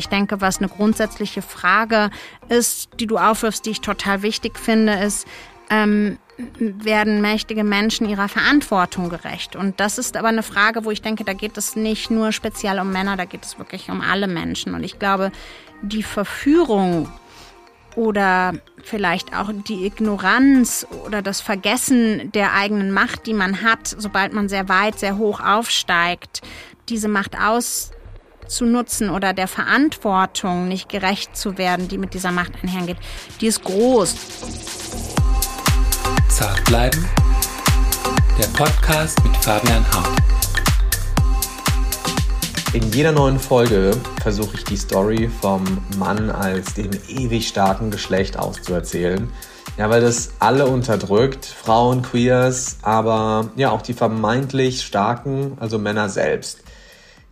Ich denke, was eine grundsätzliche Frage ist, die du aufwirfst, die ich total wichtig finde, ist, ähm, werden mächtige Menschen ihrer Verantwortung gerecht? Und das ist aber eine Frage, wo ich denke, da geht es nicht nur speziell um Männer, da geht es wirklich um alle Menschen. Und ich glaube, die Verführung oder vielleicht auch die Ignoranz oder das Vergessen der eigenen Macht, die man hat, sobald man sehr weit, sehr hoch aufsteigt, diese Macht auszunutzen oder der Verantwortung nicht gerecht zu werden, die mit dieser Macht einhergeht, die ist groß. Zart bleiben. Der Podcast mit Fabian Hart. In jeder neuen Folge versuche ich die Story vom Mann als dem ewig starken Geschlecht auszuerzählen. Ja, weil das alle unterdrückt, Frauen, Queers, aber ja auch die vermeintlich starken, also Männer selbst.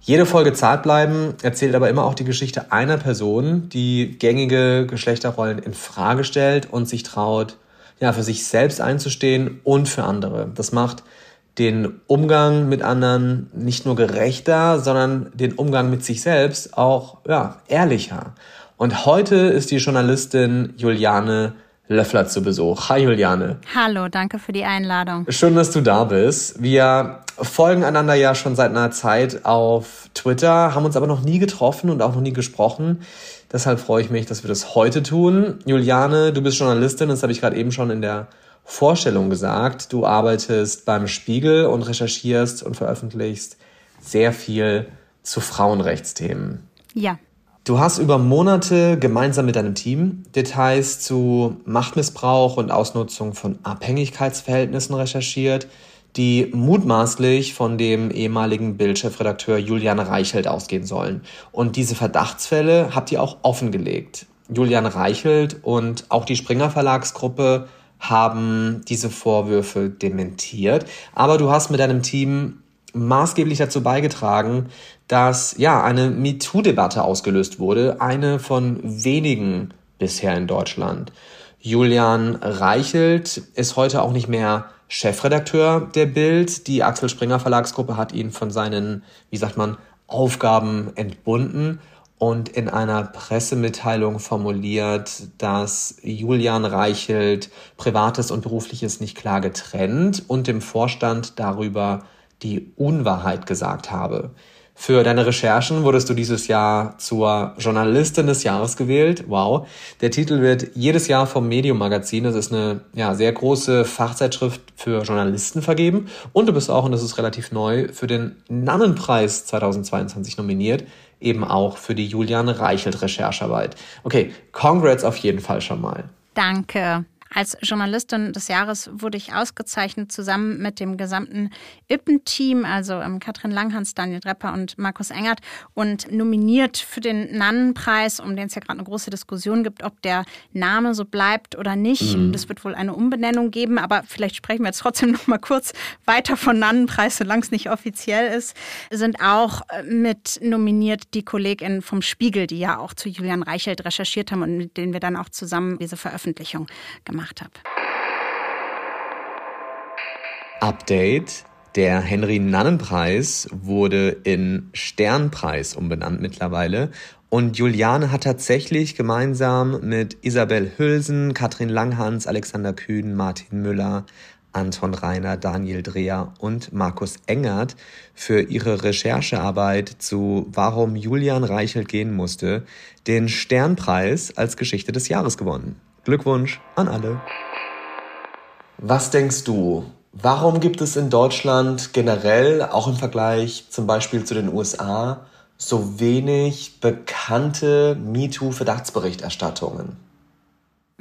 Jede Folge zart bleiben erzählt aber immer auch die Geschichte einer Person, die gängige Geschlechterrollen in Frage stellt und sich traut, ja, für sich selbst einzustehen und für andere. Das macht den Umgang mit anderen nicht nur gerechter, sondern den Umgang mit sich selbst auch ja, ehrlicher. Und heute ist die Journalistin Juliane Löffler zu Besuch. Hi Juliane. Hallo, danke für die Einladung. Schön, dass du da bist. Wir folgen einander ja schon seit einer Zeit auf Twitter, haben uns aber noch nie getroffen und auch noch nie gesprochen. Deshalb freue ich mich, dass wir das heute tun. Juliane, du bist Journalistin, das habe ich gerade eben schon in der Vorstellung gesagt. Du arbeitest beim Spiegel und recherchierst und veröffentlichst sehr viel zu Frauenrechtsthemen. Ja. Du hast über Monate gemeinsam mit deinem Team Details zu Machtmissbrauch und Ausnutzung von Abhängigkeitsverhältnissen recherchiert, die mutmaßlich von dem ehemaligen Bildchefredakteur Julian Reichelt ausgehen sollen. Und diese Verdachtsfälle habt ihr auch offengelegt. Julian Reichelt und auch die Springer Verlagsgruppe haben diese Vorwürfe dementiert. Aber du hast mit deinem Team maßgeblich dazu beigetragen, dass ja eine MeToo-Debatte ausgelöst wurde, eine von wenigen bisher in Deutschland. Julian Reichelt ist heute auch nicht mehr Chefredakteur der Bild. Die Axel Springer Verlagsgruppe hat ihn von seinen, wie sagt man, Aufgaben entbunden und in einer Pressemitteilung formuliert, dass Julian Reichelt Privates und Berufliches nicht klar getrennt und dem Vorstand darüber die Unwahrheit gesagt habe. Für deine Recherchen wurdest du dieses Jahr zur Journalistin des Jahres gewählt. Wow. Der Titel wird jedes Jahr vom Medium Magazin, das ist eine ja, sehr große Fachzeitschrift für Journalisten vergeben. Und du bist auch, und das ist relativ neu, für den Nannenpreis 2022 nominiert eben auch für die Julian Reichelt Recherchearbeit. Okay, congrats auf jeden Fall schon mal. Danke. Als Journalistin des Jahres wurde ich ausgezeichnet zusammen mit dem gesamten Ippen-Team, also ähm, Katrin Langhans, Daniel Drepper und Markus Engert und nominiert für den Nannenpreis, um den es ja gerade eine große Diskussion gibt, ob der Name so bleibt oder nicht. Mhm. Es wird wohl eine Umbenennung geben, aber vielleicht sprechen wir jetzt trotzdem noch mal kurz weiter von Nannenpreis, solange es nicht offiziell ist. Sind auch äh, mit nominiert die KollegInnen vom Spiegel, die ja auch zu Julian Reichelt recherchiert haben und mit denen wir dann auch zusammen diese Veröffentlichung gemacht haben gemacht habe. Update. Der Henry-Nannen-Preis wurde in Sternpreis umbenannt mittlerweile. Und Juliane hat tatsächlich gemeinsam mit Isabel Hülsen, Katrin Langhans, Alexander Kühn, Martin Müller, Anton Reiner, Daniel Dreher und Markus Engert für ihre Recherchearbeit zu Warum Julian Reichelt gehen musste, den Sternpreis als Geschichte des Jahres gewonnen. Glückwunsch an alle. Was denkst du? Warum gibt es in Deutschland generell, auch im Vergleich zum Beispiel zu den USA, so wenig bekannte MeToo-Verdachtsberichterstattungen?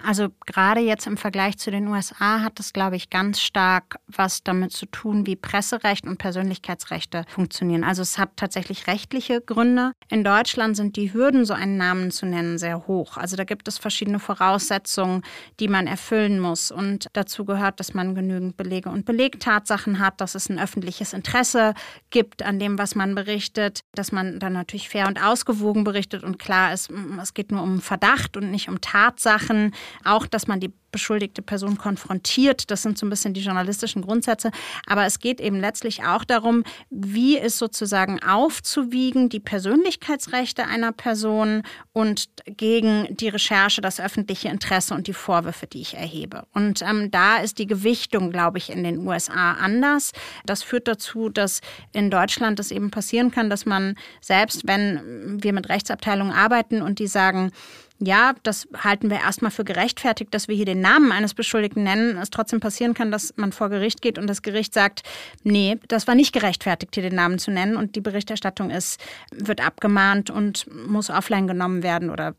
Also gerade jetzt im Vergleich zu den USA hat das, glaube ich, ganz stark was damit zu tun, wie Presserecht und Persönlichkeitsrechte funktionieren. Also es hat tatsächlich rechtliche Gründe. In Deutschland sind die Hürden, so einen Namen zu nennen, sehr hoch. Also da gibt es verschiedene Voraussetzungen, die man erfüllen muss. Und dazu gehört, dass man genügend Belege und Belegtatsachen hat, dass es ein öffentliches Interesse gibt an dem, was man berichtet, dass man dann natürlich fair und ausgewogen berichtet und klar ist, es geht nur um Verdacht und nicht um Tatsachen auch, dass man die beschuldigte Person konfrontiert. Das sind so ein bisschen die journalistischen Grundsätze. Aber es geht eben letztlich auch darum, wie ist sozusagen aufzuwiegen die Persönlichkeitsrechte einer Person und gegen die Recherche, das öffentliche Interesse und die Vorwürfe, die ich erhebe. Und ähm, da ist die Gewichtung, glaube ich, in den USA anders. Das führt dazu, dass in Deutschland es eben passieren kann, dass man selbst, wenn wir mit Rechtsabteilungen arbeiten und die sagen, ja, das halten wir erstmal für gerechtfertigt, dass wir hier den Namen eines Beschuldigten nennen, es trotzdem passieren kann, dass man vor Gericht geht und das Gericht sagt, nee, das war nicht gerechtfertigt, hier den Namen zu nennen und die Berichterstattung ist, wird abgemahnt und muss offline genommen werden oder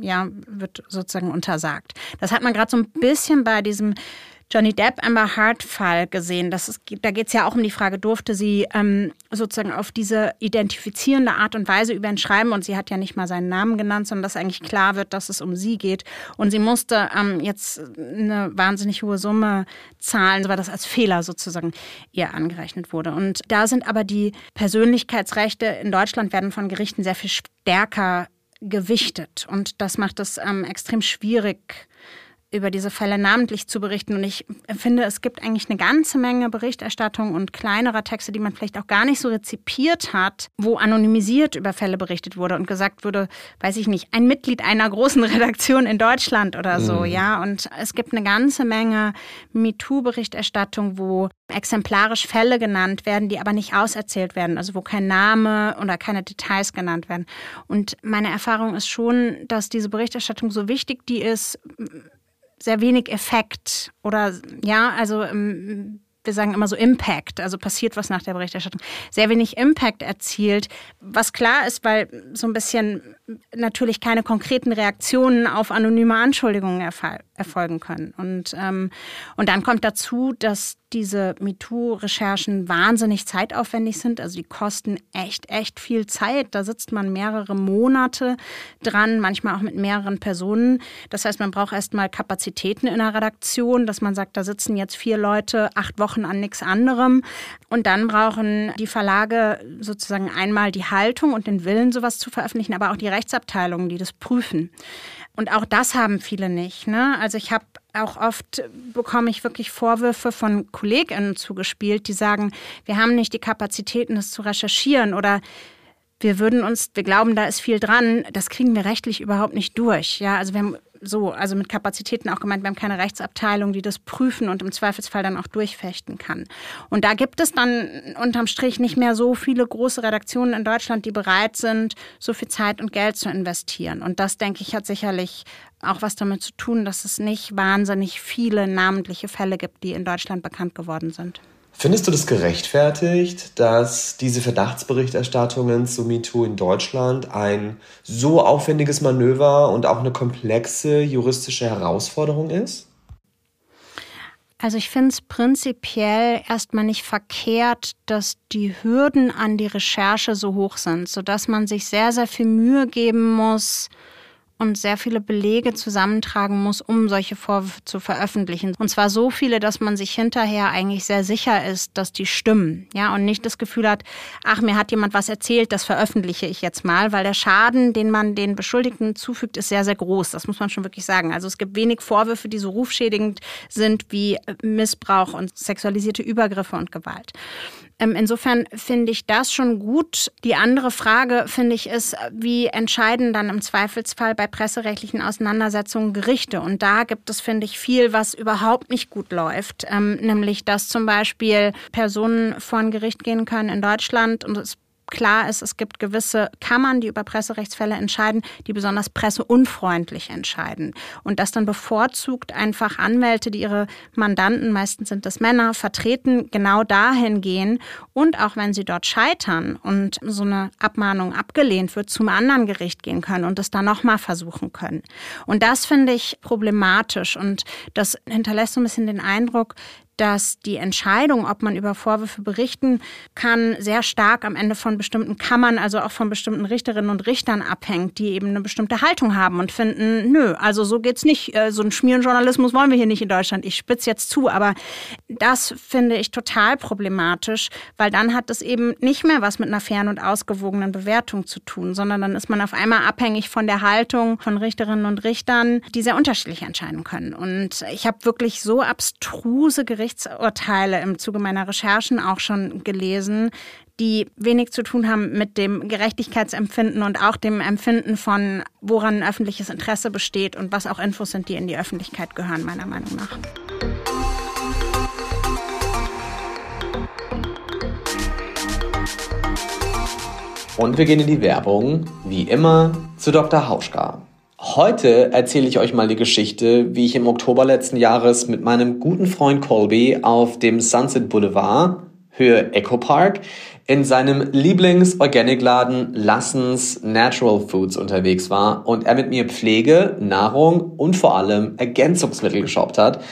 ja, wird sozusagen untersagt. Das hat man gerade so ein bisschen bei diesem Johnny Depp Amber Hart Fall gesehen. Das ist, da geht es ja auch um die Frage, durfte sie ähm, sozusagen auf diese identifizierende Art und Weise über ihn schreiben und sie hat ja nicht mal seinen Namen genannt, sondern dass eigentlich klar wird, dass es um sie geht. Und sie musste ähm, jetzt eine wahnsinnig hohe Summe zahlen, weil das als Fehler sozusagen ihr angerechnet wurde. Und da sind aber die Persönlichkeitsrechte in Deutschland werden von Gerichten sehr viel stärker gewichtet und das macht es ähm, extrem schwierig über diese Fälle namentlich zu berichten. Und ich finde, es gibt eigentlich eine ganze Menge Berichterstattung und kleinerer Texte, die man vielleicht auch gar nicht so rezipiert hat, wo anonymisiert über Fälle berichtet wurde und gesagt wurde, weiß ich nicht, ein Mitglied einer großen Redaktion in Deutschland oder so, mhm. ja. Und es gibt eine ganze Menge MeToo-Berichterstattung, wo exemplarisch Fälle genannt werden, die aber nicht auserzählt werden, also wo kein Name oder keine Details genannt werden. Und meine Erfahrung ist schon, dass diese Berichterstattung so wichtig die ist, sehr wenig Effekt oder ja, also ähm, wir sagen immer so Impact, also passiert was nach der Berichterstattung, sehr wenig Impact erzielt, was klar ist, weil so ein bisschen natürlich keine konkreten Reaktionen auf anonyme Anschuldigungen erfolgen können. Und, ähm, und dann kommt dazu, dass diese MeToo-Recherchen wahnsinnig zeitaufwendig sind. Also die kosten echt, echt viel Zeit. Da sitzt man mehrere Monate dran, manchmal auch mit mehreren Personen. Das heißt, man braucht erstmal Kapazitäten in der Redaktion, dass man sagt, da sitzen jetzt vier Leute acht Wochen an nichts anderem. Und dann brauchen die Verlage sozusagen einmal die Haltung und den Willen, sowas zu veröffentlichen, aber auch die Rechtsabteilungen, die das prüfen. Und auch das haben viele nicht. Ne? Also ich habe auch oft bekomme ich wirklich Vorwürfe von KollegInnen zugespielt, die sagen, wir haben nicht die Kapazitäten, das zu recherchieren oder wir würden uns, wir glauben, da ist viel dran, das kriegen wir rechtlich überhaupt nicht durch. Ja, also wir haben so, also mit Kapazitäten auch gemeint, wir haben keine Rechtsabteilung, die das prüfen und im Zweifelsfall dann auch durchfechten kann. Und da gibt es dann unterm Strich nicht mehr so viele große Redaktionen in Deutschland, die bereit sind, so viel Zeit und Geld zu investieren. Und das, denke ich, hat sicherlich auch was damit zu tun, dass es nicht wahnsinnig viele namentliche Fälle gibt, die in Deutschland bekannt geworden sind. Findest du das gerechtfertigt, dass diese Verdachtsberichterstattungen zu MeToo in Deutschland ein so aufwendiges Manöver und auch eine komplexe juristische Herausforderung ist? Also ich finde es prinzipiell erstmal nicht verkehrt, dass die Hürden an die Recherche so hoch sind, sodass man sich sehr, sehr viel Mühe geben muss, und sehr viele Belege zusammentragen muss, um solche Vorwürfe zu veröffentlichen. Und zwar so viele, dass man sich hinterher eigentlich sehr sicher ist, dass die stimmen. Ja, und nicht das Gefühl hat, ach, mir hat jemand was erzählt, das veröffentliche ich jetzt mal, weil der Schaden, den man den Beschuldigten zufügt, ist sehr, sehr groß. Das muss man schon wirklich sagen. Also es gibt wenig Vorwürfe, die so rufschädigend sind wie Missbrauch und sexualisierte Übergriffe und Gewalt. Ähm, insofern finde ich das schon gut. Die andere Frage, finde ich, ist, wie entscheiden dann im Zweifelsfall bei presserechtlichen Auseinandersetzungen Gerichte? Und da gibt es, finde ich, viel, was überhaupt nicht gut läuft. Ähm, nämlich, dass zum Beispiel Personen vor ein Gericht gehen können in Deutschland und es klar ist, es gibt gewisse Kammern, die über Presserechtsfälle entscheiden, die besonders presseunfreundlich entscheiden. Und das dann bevorzugt einfach Anwälte, die ihre Mandanten, meistens sind das Männer, vertreten, genau dahin gehen und auch wenn sie dort scheitern und so eine Abmahnung abgelehnt wird, zum anderen Gericht gehen können und es dann nochmal versuchen können. Und das finde ich problematisch und das hinterlässt so ein bisschen den Eindruck, dass die Entscheidung, ob man über Vorwürfe berichten kann, sehr stark am Ende von bestimmten Kammern, also auch von bestimmten Richterinnen und Richtern abhängt, die eben eine bestimmte Haltung haben und finden, nö, also so geht's nicht. Äh, so einen Schmierenjournalismus wollen wir hier nicht in Deutschland. Ich spitze jetzt zu, aber das finde ich total problematisch, weil dann hat es eben nicht mehr was mit einer fairen und ausgewogenen Bewertung zu tun, sondern dann ist man auf einmal abhängig von der Haltung von Richterinnen und Richtern, die sehr unterschiedlich entscheiden können. Und ich habe wirklich so abstruse Gerichte Gerichtsurteile im Zuge meiner Recherchen auch schon gelesen, die wenig zu tun haben mit dem Gerechtigkeitsempfinden und auch dem Empfinden von, woran öffentliches Interesse besteht und was auch Infos sind, die in die Öffentlichkeit gehören, meiner Meinung nach. Und wir gehen in die Werbung, wie immer, zu Dr. Hauschka. Heute erzähle ich euch mal die Geschichte, wie ich im Oktober letzten Jahres mit meinem guten Freund Colby auf dem Sunset Boulevard, Höhe Echo Park, in seinem Lieblings-Organic-Laden Lassens Natural Foods unterwegs war und er mit mir Pflege, Nahrung und vor allem Ergänzungsmittel geshoppt hat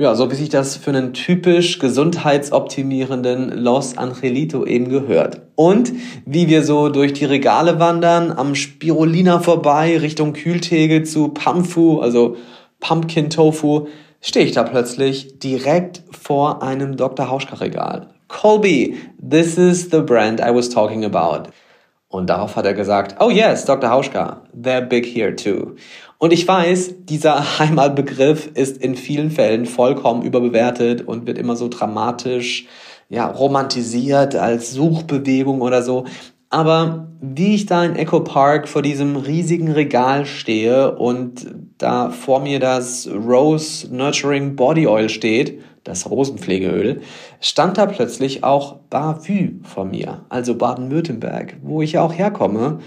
ja, so wie sich das für einen typisch gesundheitsoptimierenden Los Angelito eben gehört. Und wie wir so durch die Regale wandern, am Spirulina vorbei, Richtung Kühltegel zu Pamfu, also Pumpkin Tofu, stehe ich da plötzlich direkt vor einem Dr. Hauschka Regal. Colby, this is the brand I was talking about. Und darauf hat er gesagt, oh yes, Dr. Hauschka, they're big here too. Und ich weiß, dieser Heimatbegriff ist in vielen Fällen vollkommen überbewertet und wird immer so dramatisch, ja, romantisiert als Suchbewegung oder so. Aber wie ich da in Echo Park vor diesem riesigen Regal stehe und da vor mir das Rose Nurturing Body Oil steht, das Rosenpflegeöl, stand da plötzlich auch Bavü vor mir, also Baden-Württemberg, wo ich ja auch herkomme,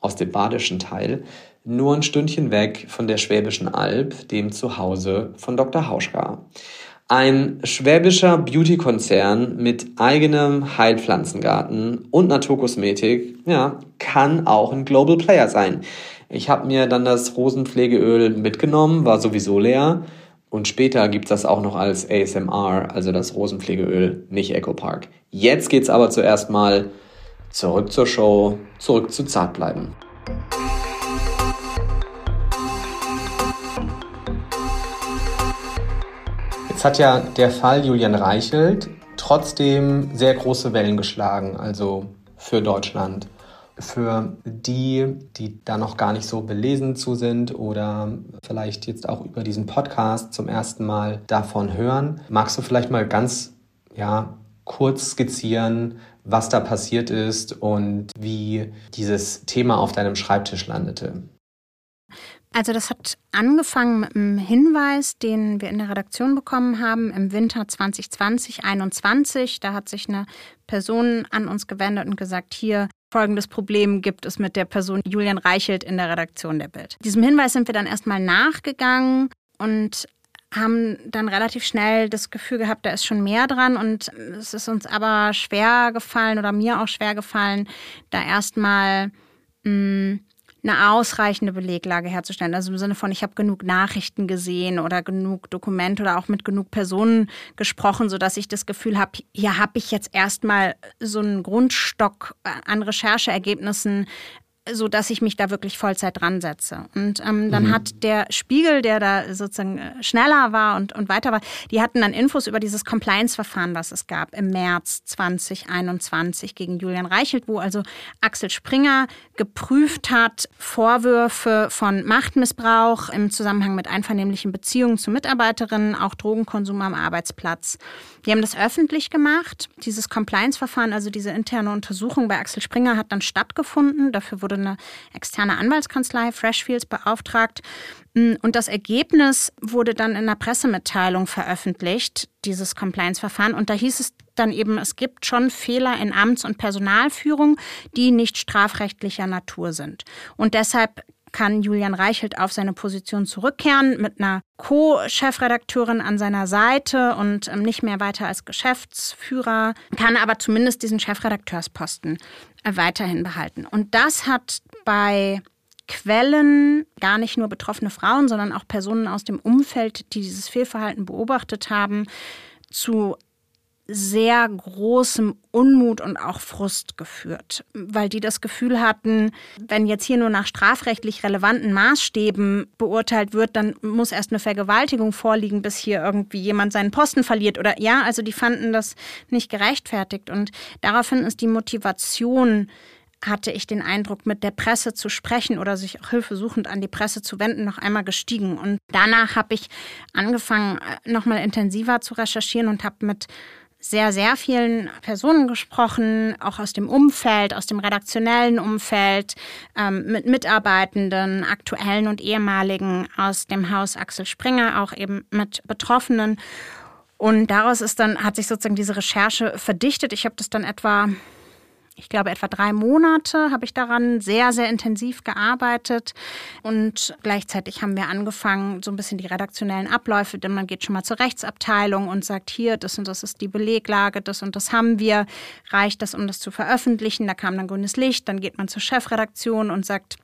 aus dem badischen Teil, nur ein Stündchen weg von der Schwäbischen Alb, dem Zuhause von Dr. Hauschka. Ein schwäbischer Beauty-Konzern mit eigenem Heilpflanzengarten und Naturkosmetik, ja, kann auch ein Global Player sein. Ich habe mir dann das Rosenpflegeöl mitgenommen, war sowieso leer und später gibt es das auch noch als ASMR, also das Rosenpflegeöl, nicht Echo Park. Jetzt geht's aber zuerst mal zurück zur Show, zurück zu Zartbleiben. Jetzt hat ja der Fall Julian Reichelt trotzdem sehr große Wellen geschlagen, also für Deutschland. Für die, die da noch gar nicht so belesen zu sind oder vielleicht jetzt auch über diesen Podcast zum ersten Mal davon hören, magst du vielleicht mal ganz ja, kurz skizzieren, was da passiert ist und wie dieses Thema auf deinem Schreibtisch landete? Also das hat angefangen mit einem Hinweis, den wir in der Redaktion bekommen haben im Winter 2020, 2021. Da hat sich eine Person an uns gewendet und gesagt, hier folgendes Problem gibt es mit der Person Julian Reichelt in der Redaktion der Bild. Diesem Hinweis sind wir dann erstmal nachgegangen und haben dann relativ schnell das Gefühl gehabt, da ist schon mehr dran und es ist uns aber schwer gefallen oder mir auch schwer gefallen, da erstmal hm, eine ausreichende Beleglage herzustellen. Also im Sinne von, ich habe genug Nachrichten gesehen oder genug Dokumente oder auch mit genug Personen gesprochen, sodass ich das Gefühl habe, hier habe ich jetzt erstmal so einen Grundstock an Rechercheergebnissen, so dass ich mich da wirklich Vollzeit dran setze. Und ähm, dann mhm. hat der Spiegel, der da sozusagen äh, schneller war und, und weiter war, die hatten dann Infos über dieses Compliance-Verfahren, was es gab im März 2021 gegen Julian Reichelt, wo also Axel Springer geprüft hat, Vorwürfe von Machtmissbrauch im Zusammenhang mit einvernehmlichen Beziehungen zu Mitarbeiterinnen, auch Drogenkonsum am Arbeitsplatz. Die haben das öffentlich gemacht. Dieses Compliance-Verfahren, also diese interne Untersuchung bei Axel Springer, hat dann stattgefunden. Dafür wurde eine externe Anwaltskanzlei, Freshfields, beauftragt. Und das Ergebnis wurde dann in einer Pressemitteilung veröffentlicht, dieses Compliance-Verfahren. Und da hieß es dann eben, es gibt schon Fehler in Amts- und Personalführung, die nicht strafrechtlicher Natur sind. Und deshalb kann Julian Reichelt auf seine Position zurückkehren mit einer Co-Chefredakteurin an seiner Seite und ähm, nicht mehr weiter als Geschäftsführer, kann aber zumindest diesen Chefredakteursposten äh, weiterhin behalten. Und das hat bei Quellen, gar nicht nur betroffene Frauen, sondern auch Personen aus dem Umfeld, die dieses Fehlverhalten beobachtet haben, zu sehr großem Unmut und auch Frust geführt, weil die das Gefühl hatten, wenn jetzt hier nur nach strafrechtlich relevanten Maßstäben beurteilt wird, dann muss erst eine Vergewaltigung vorliegen, bis hier irgendwie jemand seinen Posten verliert oder ja, also die fanden das nicht gerechtfertigt und daraufhin ist die Motivation hatte ich den Eindruck, mit der Presse zu sprechen oder sich auch hilfesuchend an die Presse zu wenden, noch einmal gestiegen. Und danach habe ich angefangen, äh, nochmal intensiver zu recherchieren und habe mit sehr, sehr vielen Personen gesprochen, auch aus dem Umfeld, aus dem redaktionellen Umfeld, ähm, mit Mitarbeitenden, aktuellen und ehemaligen aus dem Haus Axel Springer, auch eben mit Betroffenen. Und daraus ist dann, hat sich sozusagen diese Recherche verdichtet. Ich habe das dann etwa ich glaube, etwa drei Monate habe ich daran sehr, sehr intensiv gearbeitet. Und gleichzeitig haben wir angefangen, so ein bisschen die redaktionellen Abläufe, denn man geht schon mal zur Rechtsabteilung und sagt, hier, das und das ist die Beleglage, das und das haben wir. Reicht das, um das zu veröffentlichen? Da kam dann grünes Licht. Dann geht man zur Chefredaktion und sagt,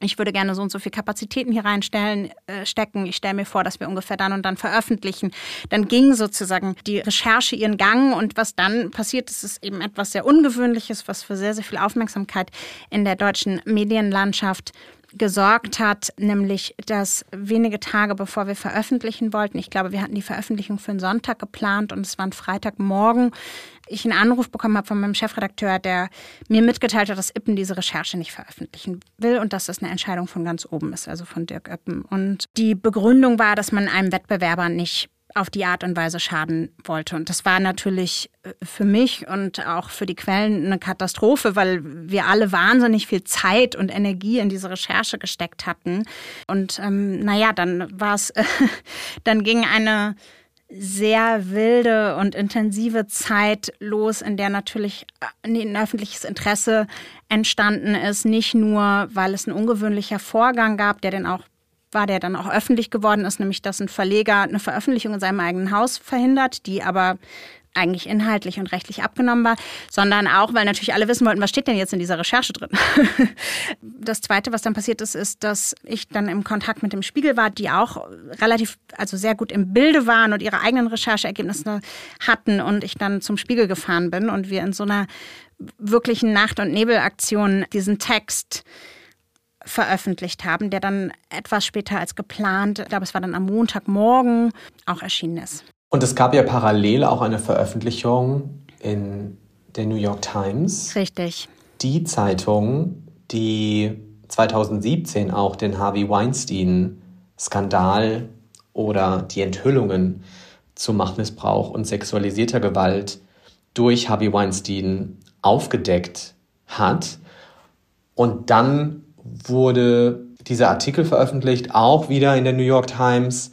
ich würde gerne so und so viel Kapazitäten hier reinstellen, äh, stecken. Ich stelle mir vor, dass wir ungefähr dann und dann veröffentlichen. Dann ging sozusagen die Recherche ihren Gang und was dann passiert ist, ist eben etwas sehr Ungewöhnliches, was für sehr, sehr viel Aufmerksamkeit in der deutschen Medienlandschaft gesorgt hat, nämlich dass wenige Tage bevor wir veröffentlichen wollten, ich glaube, wir hatten die Veröffentlichung für einen Sonntag geplant und es war ein Freitagmorgen, ich einen Anruf bekommen habe von meinem Chefredakteur, der mir mitgeteilt hat, dass Ippen diese Recherche nicht veröffentlichen will und dass das eine Entscheidung von ganz oben ist, also von Dirk Ippen. Und die Begründung war, dass man einem Wettbewerber nicht auf die Art und Weise schaden wollte. Und das war natürlich äh, für mich und auch für die Quellen eine Katastrophe, weil wir alle wahnsinnig viel Zeit und Energie in diese Recherche gesteckt hatten. Und ähm, naja, dann war es, äh, dann ging eine sehr wilde und intensive Zeit los, in der natürlich äh, ein öffentliches Interesse entstanden ist. Nicht nur, weil es ein ungewöhnlicher Vorgang gab, der dann auch war, der dann auch öffentlich geworden ist, nämlich dass ein Verleger eine Veröffentlichung in seinem eigenen Haus verhindert, die aber eigentlich inhaltlich und rechtlich abgenommen war, sondern auch, weil natürlich alle wissen wollten, was steht denn jetzt in dieser Recherche drin. das Zweite, was dann passiert ist, ist, dass ich dann im Kontakt mit dem Spiegel war, die auch relativ, also sehr gut im Bilde waren und ihre eigenen Rechercheergebnisse hatten und ich dann zum Spiegel gefahren bin und wir in so einer wirklichen Nacht- und Nebelaktion diesen Text veröffentlicht haben, der dann etwas später als geplant, ich glaube, es war dann am Montagmorgen, auch erschienen ist. Und es gab ja parallel auch eine Veröffentlichung in der New York Times. Richtig. Die Zeitung, die 2017 auch den Harvey Weinstein-Skandal oder die Enthüllungen zu Machtmissbrauch und sexualisierter Gewalt durch Harvey Weinstein aufgedeckt hat. Und dann wurde dieser Artikel veröffentlicht, auch wieder in der New York Times,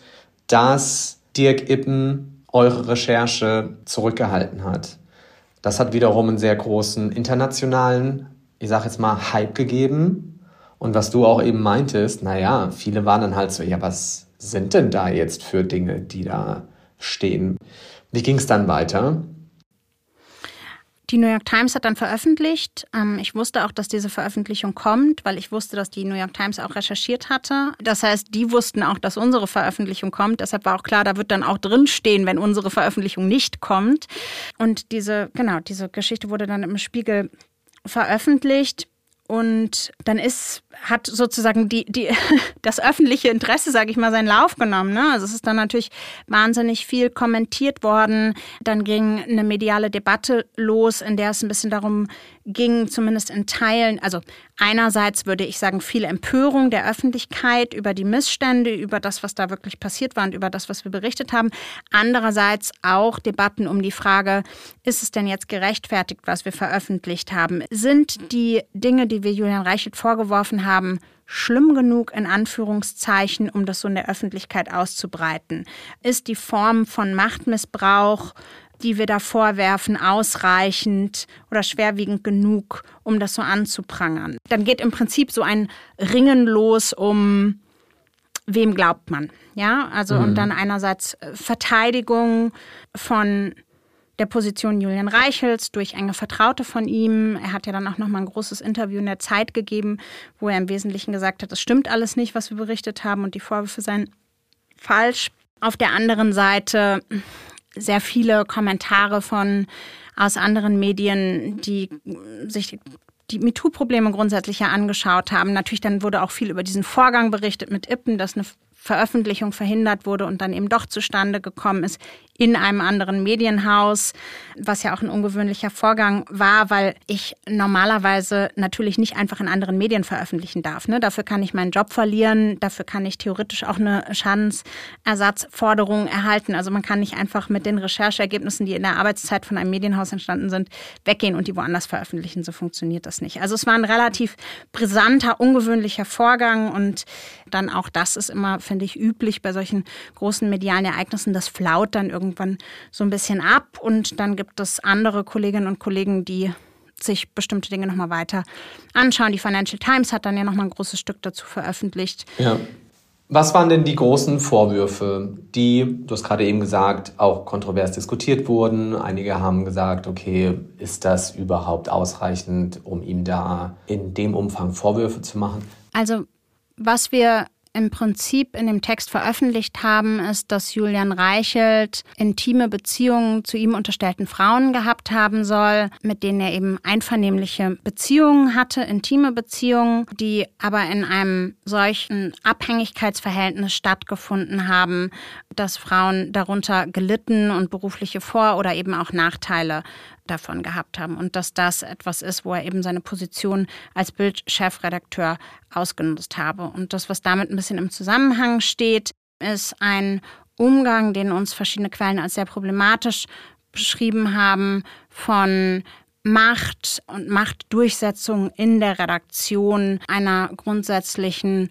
dass Dirk Ippen eure Recherche zurückgehalten hat. Das hat wiederum einen sehr großen internationalen, ich sag jetzt mal, Hype gegeben. Und was du auch eben meintest, naja, viele waren dann halt so, ja, was sind denn da jetzt für Dinge, die da stehen? Wie ging es dann weiter? Die New York Times hat dann veröffentlicht. Ähm, ich wusste auch, dass diese Veröffentlichung kommt, weil ich wusste, dass die New York Times auch recherchiert hatte. Das heißt, die wussten auch, dass unsere Veröffentlichung kommt. Deshalb war auch klar, da wird dann auch drinstehen, wenn unsere Veröffentlichung nicht kommt. Und diese, genau, diese Geschichte wurde dann im Spiegel veröffentlicht. Und dann ist, hat sozusagen die, die, das öffentliche Interesse, sage ich mal, seinen Lauf genommen. Ne? Also es ist dann natürlich wahnsinnig viel kommentiert worden. Dann ging eine mediale Debatte los, in der es ein bisschen darum ging, zumindest in Teilen, also einerseits würde ich sagen, viel Empörung der Öffentlichkeit über die Missstände, über das, was da wirklich passiert war und über das, was wir berichtet haben. Andererseits auch Debatten um die Frage, ist es denn jetzt gerechtfertigt, was wir veröffentlicht haben? Sind die Dinge, die wir Julian Reichelt vorgeworfen haben, schlimm genug in Anführungszeichen, um das so in der Öffentlichkeit auszubreiten? Ist die Form von Machtmissbrauch die wir da vorwerfen, ausreichend oder schwerwiegend genug, um das so anzuprangern. Dann geht im Prinzip so ein Ringen los um wem glaubt man, ja? Also mhm. und dann einerseits äh, Verteidigung von der Position Julian Reichels durch enge Vertraute von ihm. Er hat ja dann auch noch mal ein großes Interview in der Zeit gegeben, wo er im Wesentlichen gesagt hat, das stimmt alles nicht, was wir berichtet haben und die Vorwürfe seien falsch. Auf der anderen Seite sehr viele Kommentare von aus anderen Medien, die sich die MeToo-Probleme grundsätzlich ja angeschaut haben. Natürlich dann wurde auch viel über diesen Vorgang berichtet mit Ippen, dass eine Veröffentlichung verhindert wurde und dann eben doch zustande gekommen ist in einem anderen Medienhaus, was ja auch ein ungewöhnlicher Vorgang war, weil ich normalerweise natürlich nicht einfach in anderen Medien veröffentlichen darf. Ne? Dafür kann ich meinen Job verlieren, dafür kann ich theoretisch auch eine Schadensersatzforderung erhalten. Also man kann nicht einfach mit den Rechercheergebnissen, die in der Arbeitszeit von einem Medienhaus entstanden sind, weggehen und die woanders veröffentlichen. So funktioniert das nicht. Also es war ein relativ brisanter, ungewöhnlicher Vorgang und dann auch das ist immer, finde ich, üblich bei solchen großen medialen Ereignissen. Das flaut dann irgendwann so ein bisschen ab und dann gibt es andere Kolleginnen und Kollegen, die sich bestimmte Dinge nochmal weiter anschauen. Die Financial Times hat dann ja nochmal ein großes Stück dazu veröffentlicht. Ja. Was waren denn die großen Vorwürfe, die, du hast gerade eben gesagt, auch kontrovers diskutiert wurden? Einige haben gesagt, okay, ist das überhaupt ausreichend, um ihm da in dem Umfang Vorwürfe zu machen? Also was wir im Prinzip in dem Text veröffentlicht haben, ist, dass Julian Reichelt intime Beziehungen zu ihm unterstellten Frauen gehabt haben soll, mit denen er eben einvernehmliche Beziehungen hatte, intime Beziehungen, die aber in einem solchen Abhängigkeitsverhältnis stattgefunden haben, dass Frauen darunter gelitten und berufliche Vor- oder eben auch Nachteile davon gehabt haben und dass das etwas ist, wo er eben seine Position als Bildchefredakteur ausgenutzt habe. Und das, was damit ein bisschen im Zusammenhang steht, ist ein Umgang, den uns verschiedene Quellen als sehr problematisch beschrieben haben, von Macht und Machtdurchsetzung in der Redaktion einer grundsätzlichen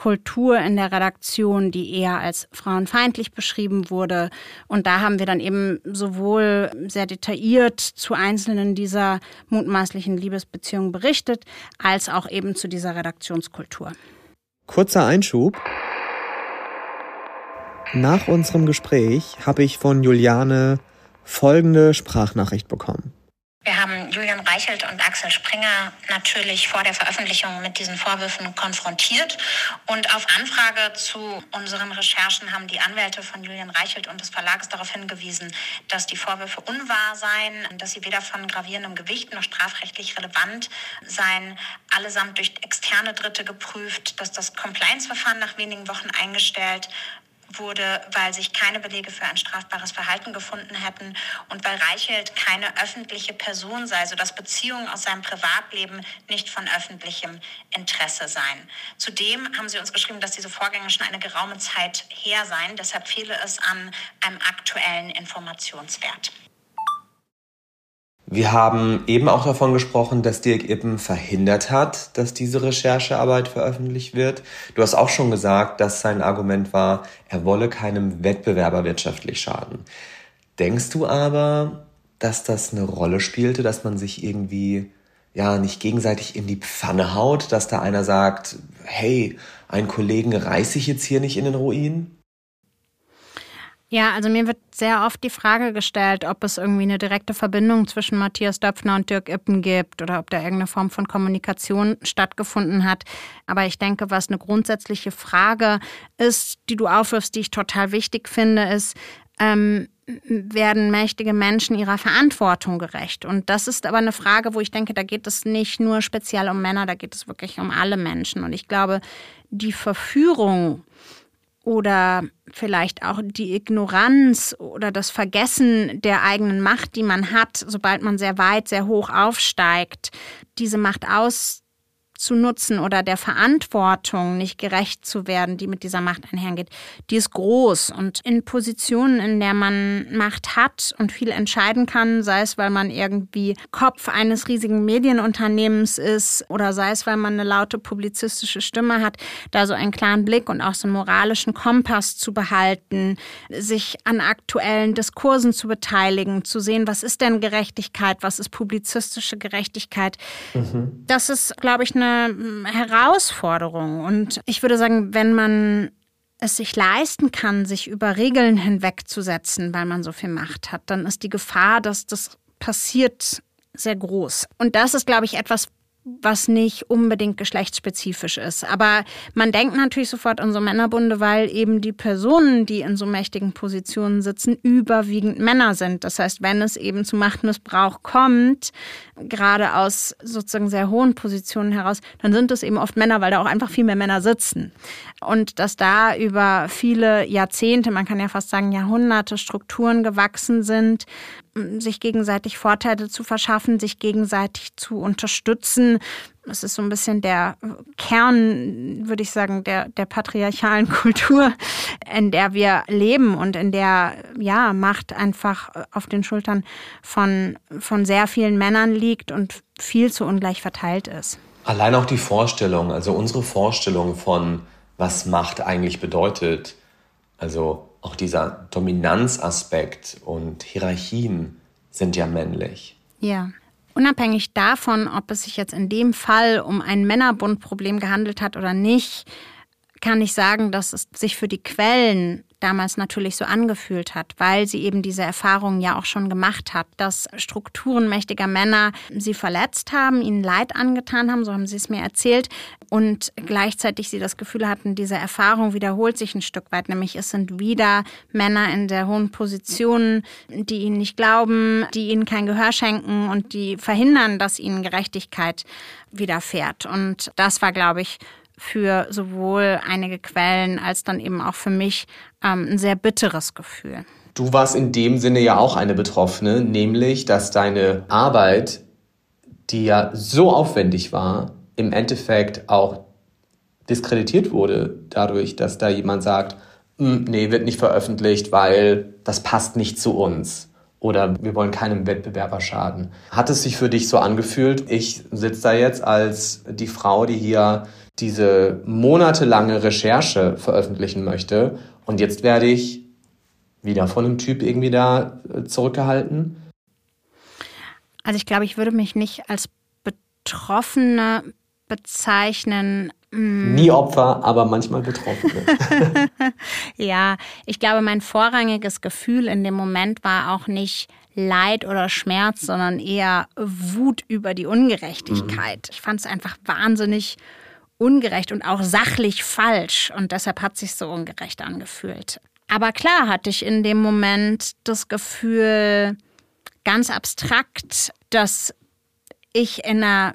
Kultur in der Redaktion, die eher als frauenfeindlich beschrieben wurde. Und da haben wir dann eben sowohl sehr detailliert zu einzelnen dieser mutmaßlichen Liebesbeziehungen berichtet, als auch eben zu dieser Redaktionskultur. Kurzer Einschub. Nach unserem Gespräch habe ich von Juliane folgende Sprachnachricht bekommen. Wir haben Julian Reichelt und Axel Springer natürlich vor der Veröffentlichung mit diesen Vorwürfen konfrontiert. Und auf Anfrage zu unseren Recherchen haben die Anwälte von Julian Reichelt und des Verlages darauf hingewiesen, dass die Vorwürfe unwahr seien, dass sie weder von gravierendem Gewicht noch strafrechtlich relevant seien, allesamt durch externe Dritte geprüft, dass das Compliance-Verfahren nach wenigen Wochen eingestellt wurde, weil sich keine Belege für ein strafbares Verhalten gefunden hätten und weil Reichelt keine öffentliche Person sei, sodass Beziehungen aus seinem Privatleben nicht von öffentlichem Interesse seien. Zudem haben sie uns geschrieben, dass diese Vorgänge schon eine geraume Zeit her seien. Deshalb fehle es an einem aktuellen Informationswert. Wir haben eben auch davon gesprochen, dass Dirk Ippen verhindert hat, dass diese Recherchearbeit veröffentlicht wird. Du hast auch schon gesagt, dass sein Argument war, er wolle keinem Wettbewerber wirtschaftlich schaden. Denkst du aber, dass das eine Rolle spielte, dass man sich irgendwie ja nicht gegenseitig in die Pfanne haut, dass da einer sagt, hey, einen Kollegen reiße ich jetzt hier nicht in den Ruin? Ja, also mir wird sehr oft die Frage gestellt, ob es irgendwie eine direkte Verbindung zwischen Matthias Döpfner und Dirk Ippen gibt oder ob da irgendeine Form von Kommunikation stattgefunden hat. Aber ich denke, was eine grundsätzliche Frage ist, die du aufwirfst, die ich total wichtig finde, ist, ähm, werden mächtige Menschen ihrer Verantwortung gerecht? Und das ist aber eine Frage, wo ich denke, da geht es nicht nur speziell um Männer, da geht es wirklich um alle Menschen. Und ich glaube, die Verführung oder vielleicht auch die Ignoranz oder das Vergessen der eigenen Macht, die man hat, sobald man sehr weit, sehr hoch aufsteigt, diese Macht aus zu nutzen oder der Verantwortung nicht gerecht zu werden, die mit dieser Macht einhergeht, die ist groß. Und in Positionen, in der man Macht hat und viel entscheiden kann, sei es, weil man irgendwie Kopf eines riesigen Medienunternehmens ist oder sei es, weil man eine laute publizistische Stimme hat, da so einen klaren Blick und auch so einen moralischen Kompass zu behalten, sich an aktuellen Diskursen zu beteiligen, zu sehen, was ist denn Gerechtigkeit, was ist publizistische Gerechtigkeit. Mhm. Das ist, glaube ich, eine Herausforderung. Und ich würde sagen, wenn man es sich leisten kann, sich über Regeln hinwegzusetzen, weil man so viel Macht hat, dann ist die Gefahr, dass das passiert, sehr groß. Und das ist, glaube ich, etwas, was nicht unbedingt geschlechtsspezifisch ist. Aber man denkt natürlich sofort an so Männerbunde, weil eben die Personen, die in so mächtigen Positionen sitzen, überwiegend Männer sind. Das heißt, wenn es eben zu Machtmissbrauch kommt, gerade aus sozusagen sehr hohen Positionen heraus, dann sind es eben oft Männer, weil da auch einfach viel mehr Männer sitzen. Und dass da über viele Jahrzehnte, man kann ja fast sagen Jahrhunderte Strukturen gewachsen sind, sich gegenseitig Vorteile zu verschaffen, sich gegenseitig zu unterstützen. Das ist so ein bisschen der Kern, würde ich sagen, der, der patriarchalen Kultur, in der wir leben und in der ja Macht einfach auf den Schultern von, von sehr vielen Männern liegt und viel zu ungleich verteilt ist. Allein auch die Vorstellung, also unsere Vorstellung von, was Macht eigentlich bedeutet, also auch dieser Dominanzaspekt und Hierarchien sind ja männlich. Ja. Unabhängig davon, ob es sich jetzt in dem Fall um ein Männerbundproblem gehandelt hat oder nicht, kann ich sagen, dass es sich für die Quellen damals natürlich so angefühlt hat, weil sie eben diese Erfahrungen ja auch schon gemacht hat, dass Strukturen mächtiger Männer sie verletzt haben, ihnen Leid angetan haben, so haben sie es mir erzählt, und gleichzeitig sie das Gefühl hatten, diese Erfahrung wiederholt sich ein Stück weit, nämlich es sind wieder Männer in der hohen Positionen, die ihnen nicht glauben, die ihnen kein Gehör schenken und die verhindern, dass ihnen Gerechtigkeit widerfährt. Und das war, glaube ich, für sowohl einige Quellen als dann eben auch für mich ähm, ein sehr bitteres Gefühl. Du warst in dem Sinne ja auch eine Betroffene, nämlich dass deine Arbeit, die ja so aufwendig war, im Endeffekt auch diskreditiert wurde dadurch, dass da jemand sagt, hm, nee, wird nicht veröffentlicht, weil das passt nicht zu uns oder wir wollen keinem Wettbewerber schaden. Hat es sich für dich so angefühlt? Ich sitze da jetzt als die Frau, die hier diese monatelange Recherche veröffentlichen möchte und jetzt werde ich wieder von einem Typ irgendwie da äh, zurückgehalten? Also ich glaube, ich würde mich nicht als Betroffene bezeichnen. Mm. Nie Opfer, aber manchmal Betroffene. ja, ich glaube, mein vorrangiges Gefühl in dem Moment war auch nicht Leid oder Schmerz, sondern eher Wut über die Ungerechtigkeit. Mhm. Ich fand es einfach wahnsinnig ungerecht und auch sachlich falsch und deshalb hat sich so ungerecht angefühlt. Aber klar hatte ich in dem Moment das Gefühl, ganz abstrakt, dass ich in einer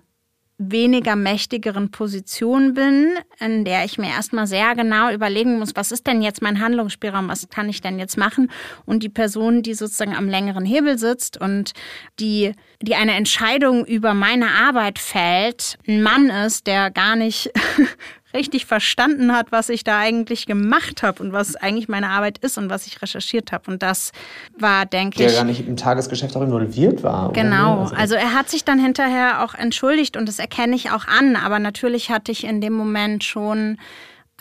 weniger mächtigeren Position bin, in der ich mir erstmal sehr genau überlegen muss, was ist denn jetzt mein Handlungsspielraum, was kann ich denn jetzt machen? Und die Person, die sozusagen am längeren Hebel sitzt und die, die eine Entscheidung über meine Arbeit fällt, ein Mann ist, der gar nicht richtig verstanden hat, was ich da eigentlich gemacht habe und was eigentlich meine Arbeit ist und was ich recherchiert habe. Und das war, denke Der ich. Der gar nicht im Tagesgeschäft auch involviert war. Genau. Also, also er hat sich dann hinterher auch entschuldigt und das erkenne ich auch an. Aber natürlich hatte ich in dem Moment schon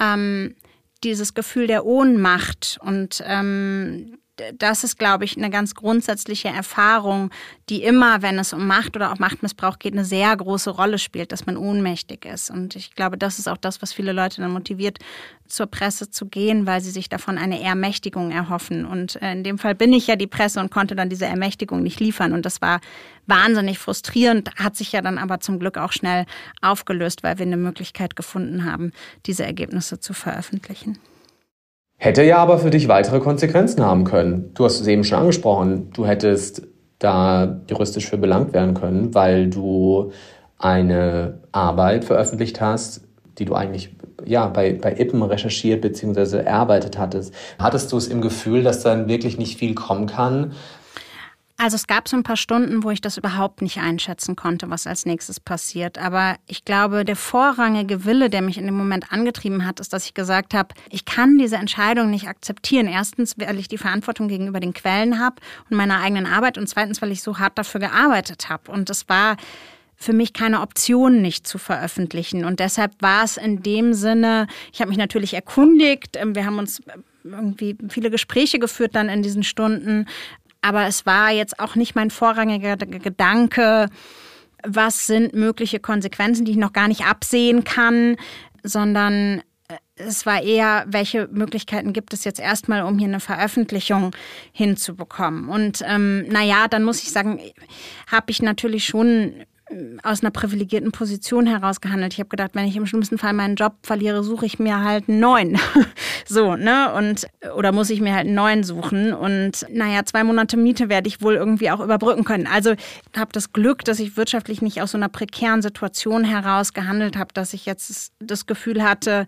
ähm, dieses Gefühl der Ohnmacht und ähm, das ist, glaube ich, eine ganz grundsätzliche Erfahrung, die immer, wenn es um Macht oder auch Machtmissbrauch geht, eine sehr große Rolle spielt, dass man ohnmächtig ist. Und ich glaube, das ist auch das, was viele Leute dann motiviert, zur Presse zu gehen, weil sie sich davon eine Ermächtigung erhoffen. Und äh, in dem Fall bin ich ja die Presse und konnte dann diese Ermächtigung nicht liefern. Und das war wahnsinnig frustrierend, hat sich ja dann aber zum Glück auch schnell aufgelöst, weil wir eine Möglichkeit gefunden haben, diese Ergebnisse zu veröffentlichen. Hätte ja aber für dich weitere Konsequenzen haben können. Du hast es eben schon angesprochen. Du hättest da juristisch für belangt werden können, weil du eine Arbeit veröffentlicht hast, die du eigentlich ja, bei, bei Ippen recherchiert bzw. erarbeitet hattest. Hattest du es im Gefühl, dass dann wirklich nicht viel kommen kann, also es gab so ein paar Stunden, wo ich das überhaupt nicht einschätzen konnte, was als nächstes passiert. Aber ich glaube, der vorrangige Wille, der mich in dem Moment angetrieben hat, ist, dass ich gesagt habe, ich kann diese Entscheidung nicht akzeptieren. Erstens, weil ich die Verantwortung gegenüber den Quellen habe und meiner eigenen Arbeit. Und zweitens, weil ich so hart dafür gearbeitet habe. Und es war für mich keine Option, nicht zu veröffentlichen. Und deshalb war es in dem Sinne, ich habe mich natürlich erkundigt. Ähm, wir haben uns irgendwie viele Gespräche geführt dann in diesen Stunden. Aber es war jetzt auch nicht mein vorrangiger Gedanke, was sind mögliche Konsequenzen, die ich noch gar nicht absehen kann, sondern äh, es war eher, welche Möglichkeiten gibt es jetzt erstmal, um hier eine Veröffentlichung hinzubekommen. Und ähm, naja, dann muss ich sagen, habe ich natürlich schon aus einer privilegierten Position heraus gehandelt. Ich habe gedacht, wenn ich im schlimmsten Fall meinen Job verliere, suche ich mir halt einen neuen. so, ne? Und oder muss ich mir halt einen neuen suchen? Und naja, zwei Monate Miete werde ich wohl irgendwie auch überbrücken können. Also habe das Glück, dass ich wirtschaftlich nicht aus so einer prekären Situation heraus gehandelt habe, dass ich jetzt das Gefühl hatte,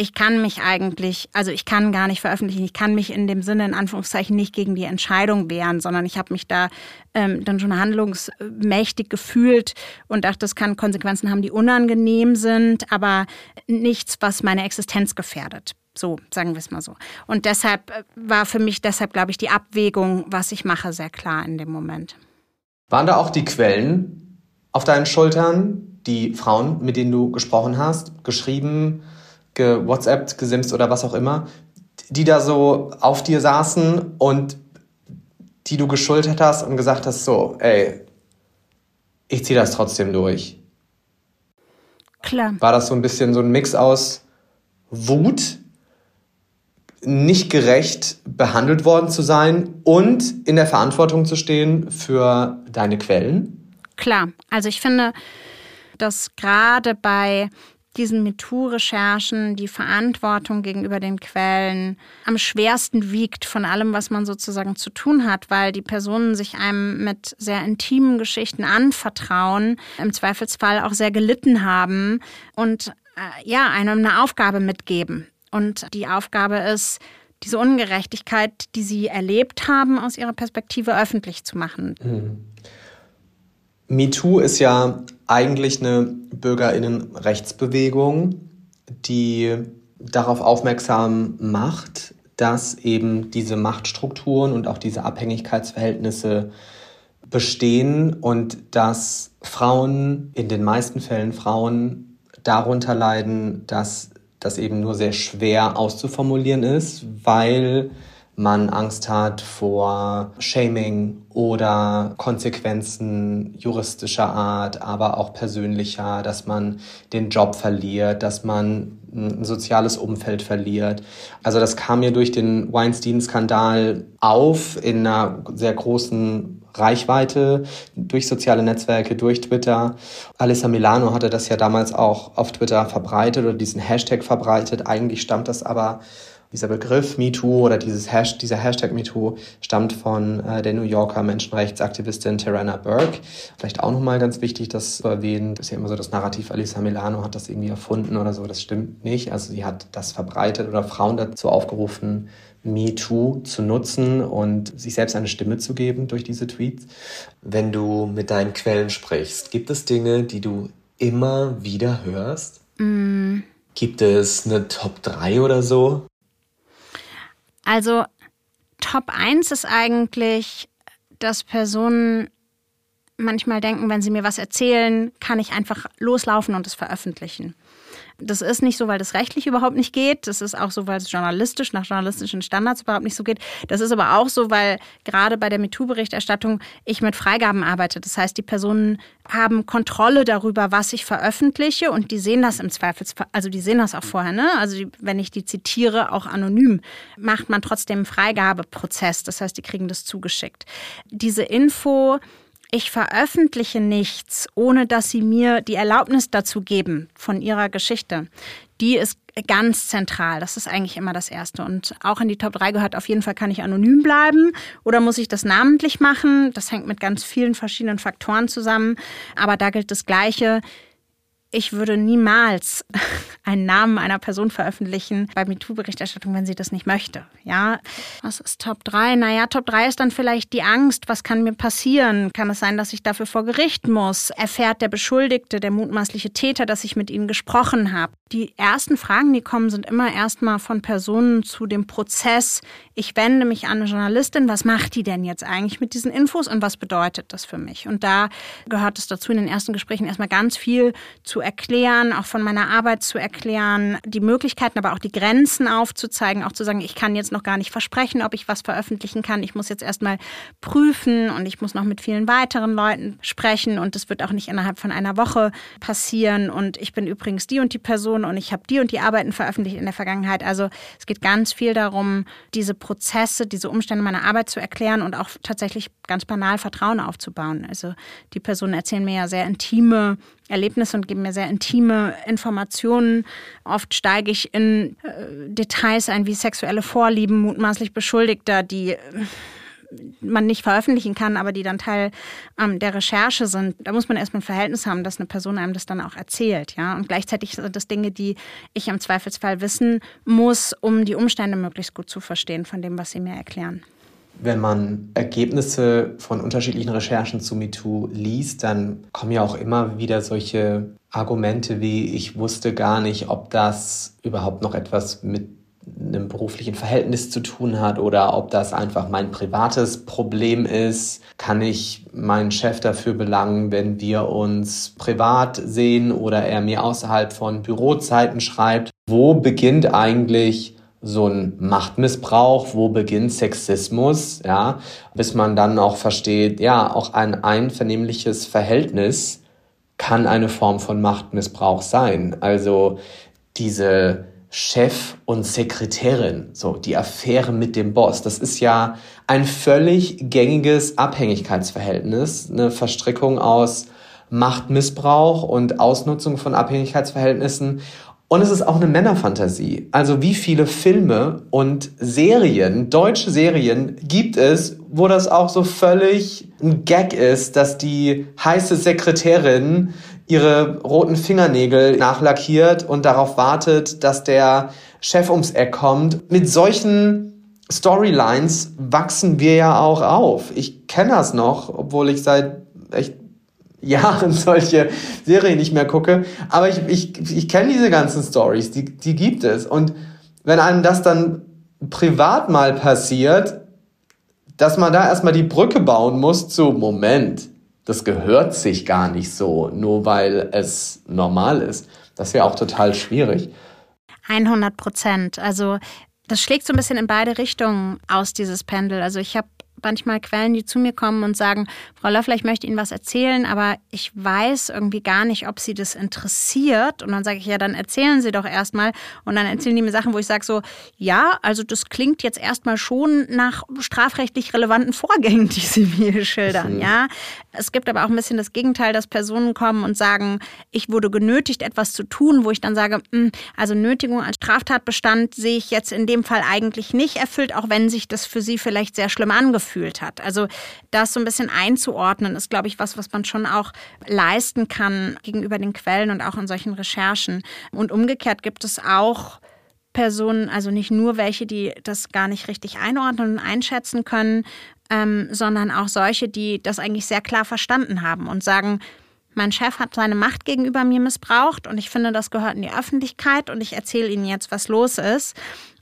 ich kann mich eigentlich, also ich kann gar nicht veröffentlichen, ich kann mich in dem Sinne in Anführungszeichen nicht gegen die Entscheidung wehren, sondern ich habe mich da ähm, dann schon handlungsmächtig gefühlt und dachte, das kann Konsequenzen haben, die unangenehm sind, aber nichts, was meine Existenz gefährdet. So, sagen wir es mal so. Und deshalb äh, war für mich deshalb, glaube ich, die Abwägung, was ich mache, sehr klar in dem Moment. Waren da auch die Quellen auf deinen Schultern, die Frauen, mit denen du gesprochen hast, geschrieben, gewhatsappt, gesimst oder was auch immer, die da so auf dir saßen und die du geschultert hast und gesagt hast, so, ey, ich ziehe das trotzdem durch. Klar. War das so ein bisschen so ein Mix aus Wut, nicht gerecht behandelt worden zu sein und in der Verantwortung zu stehen für deine Quellen? Klar. Also ich finde, dass gerade bei diesen MeToo-Recherchen die Verantwortung gegenüber den Quellen am schwersten wiegt von allem, was man sozusagen zu tun hat, weil die Personen sich einem mit sehr intimen Geschichten anvertrauen, im Zweifelsfall auch sehr gelitten haben und äh, ja, einem eine Aufgabe mitgeben. Und die Aufgabe ist, diese Ungerechtigkeit, die sie erlebt haben, aus ihrer Perspektive öffentlich zu machen. Mhm. MeToo ist ja eigentlich eine Bürgerinnenrechtsbewegung, die darauf aufmerksam macht, dass eben diese Machtstrukturen und auch diese Abhängigkeitsverhältnisse bestehen und dass Frauen, in den meisten Fällen Frauen, darunter leiden, dass das eben nur sehr schwer auszuformulieren ist, weil man Angst hat vor Shaming oder Konsequenzen juristischer Art, aber auch persönlicher, dass man den Job verliert, dass man ein soziales Umfeld verliert. Also das kam mir durch den Weinstein-Skandal auf in einer sehr großen Reichweite durch soziale Netzwerke, durch Twitter. Alissa Milano hatte das ja damals auch auf Twitter verbreitet oder diesen Hashtag verbreitet. Eigentlich stammt das aber dieser Begriff MeToo oder dieses Hash, dieser Hashtag MeToo stammt von äh, der New Yorker Menschenrechtsaktivistin Tarana Burke. Vielleicht auch nochmal ganz wichtig, das zu erwähnen. Das ist ja immer so das Narrativ, Alisa Milano hat das irgendwie erfunden oder so. Das stimmt nicht. Also sie hat das verbreitet oder Frauen dazu aufgerufen, MeToo zu nutzen und sich selbst eine Stimme zu geben durch diese Tweets. Wenn du mit deinen Quellen sprichst, gibt es Dinge, die du immer wieder hörst? Mm. Gibt es eine Top 3 oder so? Also Top 1 ist eigentlich, dass Personen manchmal denken, wenn sie mir was erzählen, kann ich einfach loslaufen und es veröffentlichen. Das ist nicht so, weil das rechtlich überhaupt nicht geht. Das ist auch so, weil es journalistisch nach journalistischen Standards überhaupt nicht so geht. Das ist aber auch so, weil gerade bei der MeToo-Berichterstattung ich mit Freigaben arbeite. Das heißt, die Personen haben Kontrolle darüber, was ich veröffentliche und die sehen das im Zweifelsfall, also die sehen das auch vorher, ne? Also die, wenn ich die zitiere, auch anonym, macht man trotzdem einen Freigabeprozess. Das heißt, die kriegen das zugeschickt. Diese Info ich veröffentliche nichts, ohne dass Sie mir die Erlaubnis dazu geben von Ihrer Geschichte. Die ist ganz zentral. Das ist eigentlich immer das Erste. Und auch in die Top 3 gehört auf jeden Fall, kann ich anonym bleiben oder muss ich das namentlich machen? Das hängt mit ganz vielen verschiedenen Faktoren zusammen. Aber da gilt das Gleiche ich würde niemals einen Namen einer Person veröffentlichen bei MeToo-Berichterstattung, wenn sie das nicht möchte. Ja, was ist Top 3? Naja, Top 3 ist dann vielleicht die Angst, was kann mir passieren? Kann es sein, dass ich dafür vor Gericht muss? Erfährt der Beschuldigte, der mutmaßliche Täter, dass ich mit ihnen gesprochen habe? Die ersten Fragen, die kommen, sind immer erstmal von Personen zu dem Prozess. Ich wende mich an eine Journalistin. Was macht die denn jetzt eigentlich mit diesen Infos und was bedeutet das für mich? Und da gehört es dazu, in den ersten Gesprächen erstmal ganz viel zu erklären, auch von meiner Arbeit zu erklären, die Möglichkeiten, aber auch die Grenzen aufzuzeigen, auch zu sagen, ich kann jetzt noch gar nicht versprechen, ob ich was veröffentlichen kann. Ich muss jetzt erstmal prüfen und ich muss noch mit vielen weiteren Leuten sprechen und das wird auch nicht innerhalb von einer Woche passieren. Und ich bin übrigens die und die Person und ich habe die und die Arbeiten veröffentlicht in der Vergangenheit. Also es geht ganz viel darum, diese Prozesse, diese Umstände meiner Arbeit zu erklären und auch tatsächlich ganz banal Vertrauen aufzubauen. Also die Personen erzählen mir ja sehr intime Erlebnisse und geben mir sehr intime Informationen. Oft steige ich in äh, Details ein, wie sexuelle Vorlieben mutmaßlich Beschuldigter, die äh, man nicht veröffentlichen kann, aber die dann Teil ähm, der Recherche sind, da muss man erstmal ein Verhältnis haben, dass eine Person einem das dann auch erzählt, ja. Und gleichzeitig sind das Dinge, die ich im Zweifelsfall wissen muss, um die Umstände möglichst gut zu verstehen von dem, was sie mir erklären. Wenn man Ergebnisse von unterschiedlichen Recherchen zu MeToo liest, dann kommen ja auch immer wieder solche Argumente wie, ich wusste gar nicht, ob das überhaupt noch etwas mit einem beruflichen Verhältnis zu tun hat oder ob das einfach mein privates Problem ist. Kann ich meinen Chef dafür belangen, wenn wir uns privat sehen oder er mir außerhalb von Bürozeiten schreibt? Wo beginnt eigentlich so ein Machtmissbrauch, wo beginnt Sexismus, ja, bis man dann auch versteht, ja, auch ein einvernehmliches Verhältnis kann eine Form von Machtmissbrauch sein. Also diese Chef und Sekretärin, so die Affäre mit dem Boss, das ist ja ein völlig gängiges Abhängigkeitsverhältnis, eine Verstrickung aus Machtmissbrauch und Ausnutzung von Abhängigkeitsverhältnissen und es ist auch eine Männerfantasie. Also wie viele Filme und Serien, deutsche Serien gibt es, wo das auch so völlig ein Gag ist, dass die heiße Sekretärin ihre roten Fingernägel nachlackiert und darauf wartet, dass der Chef ums Eck kommt. Mit solchen Storylines wachsen wir ja auch auf. Ich kenne das noch, obwohl ich seit echt Jahren solche Serien nicht mehr gucke. Aber ich, ich, ich kenne diese ganzen Stories, die, die gibt es. Und wenn einem das dann privat mal passiert, dass man da erstmal die Brücke bauen muss zu Moment, das gehört sich gar nicht so, nur weil es normal ist. Das wäre auch total schwierig. 100 Prozent. Also das schlägt so ein bisschen in beide Richtungen aus, dieses Pendel. Also ich habe manchmal Quellen, die zu mir kommen und sagen, Frau Löffler, ich möchte Ihnen was erzählen, aber ich weiß irgendwie gar nicht, ob Sie das interessiert. Und dann sage ich, ja, dann erzählen Sie doch erstmal. Und dann erzählen die mir Sachen, wo ich sage so, ja, also das klingt jetzt erstmal schon nach strafrechtlich relevanten Vorgängen, die Sie mir schildern, mhm. ja. Es gibt aber auch ein bisschen das Gegenteil, dass Personen kommen und sagen, ich wurde genötigt, etwas zu tun, wo ich dann sage, hm, also Nötigung als Straftatbestand sehe ich jetzt in dem Fall eigentlich nicht erfüllt, auch wenn sich das für Sie vielleicht sehr schlimm angefühlt gefühlt hat. Also das so ein bisschen einzuordnen, ist, glaube ich, was, was man schon auch leisten kann gegenüber den Quellen und auch in solchen Recherchen. Und umgekehrt gibt es auch Personen, also nicht nur welche, die das gar nicht richtig einordnen und einschätzen können, ähm, sondern auch solche, die das eigentlich sehr klar verstanden haben und sagen, mein Chef hat seine Macht gegenüber mir missbraucht und ich finde, das gehört in die Öffentlichkeit und ich erzähle Ihnen jetzt, was los ist.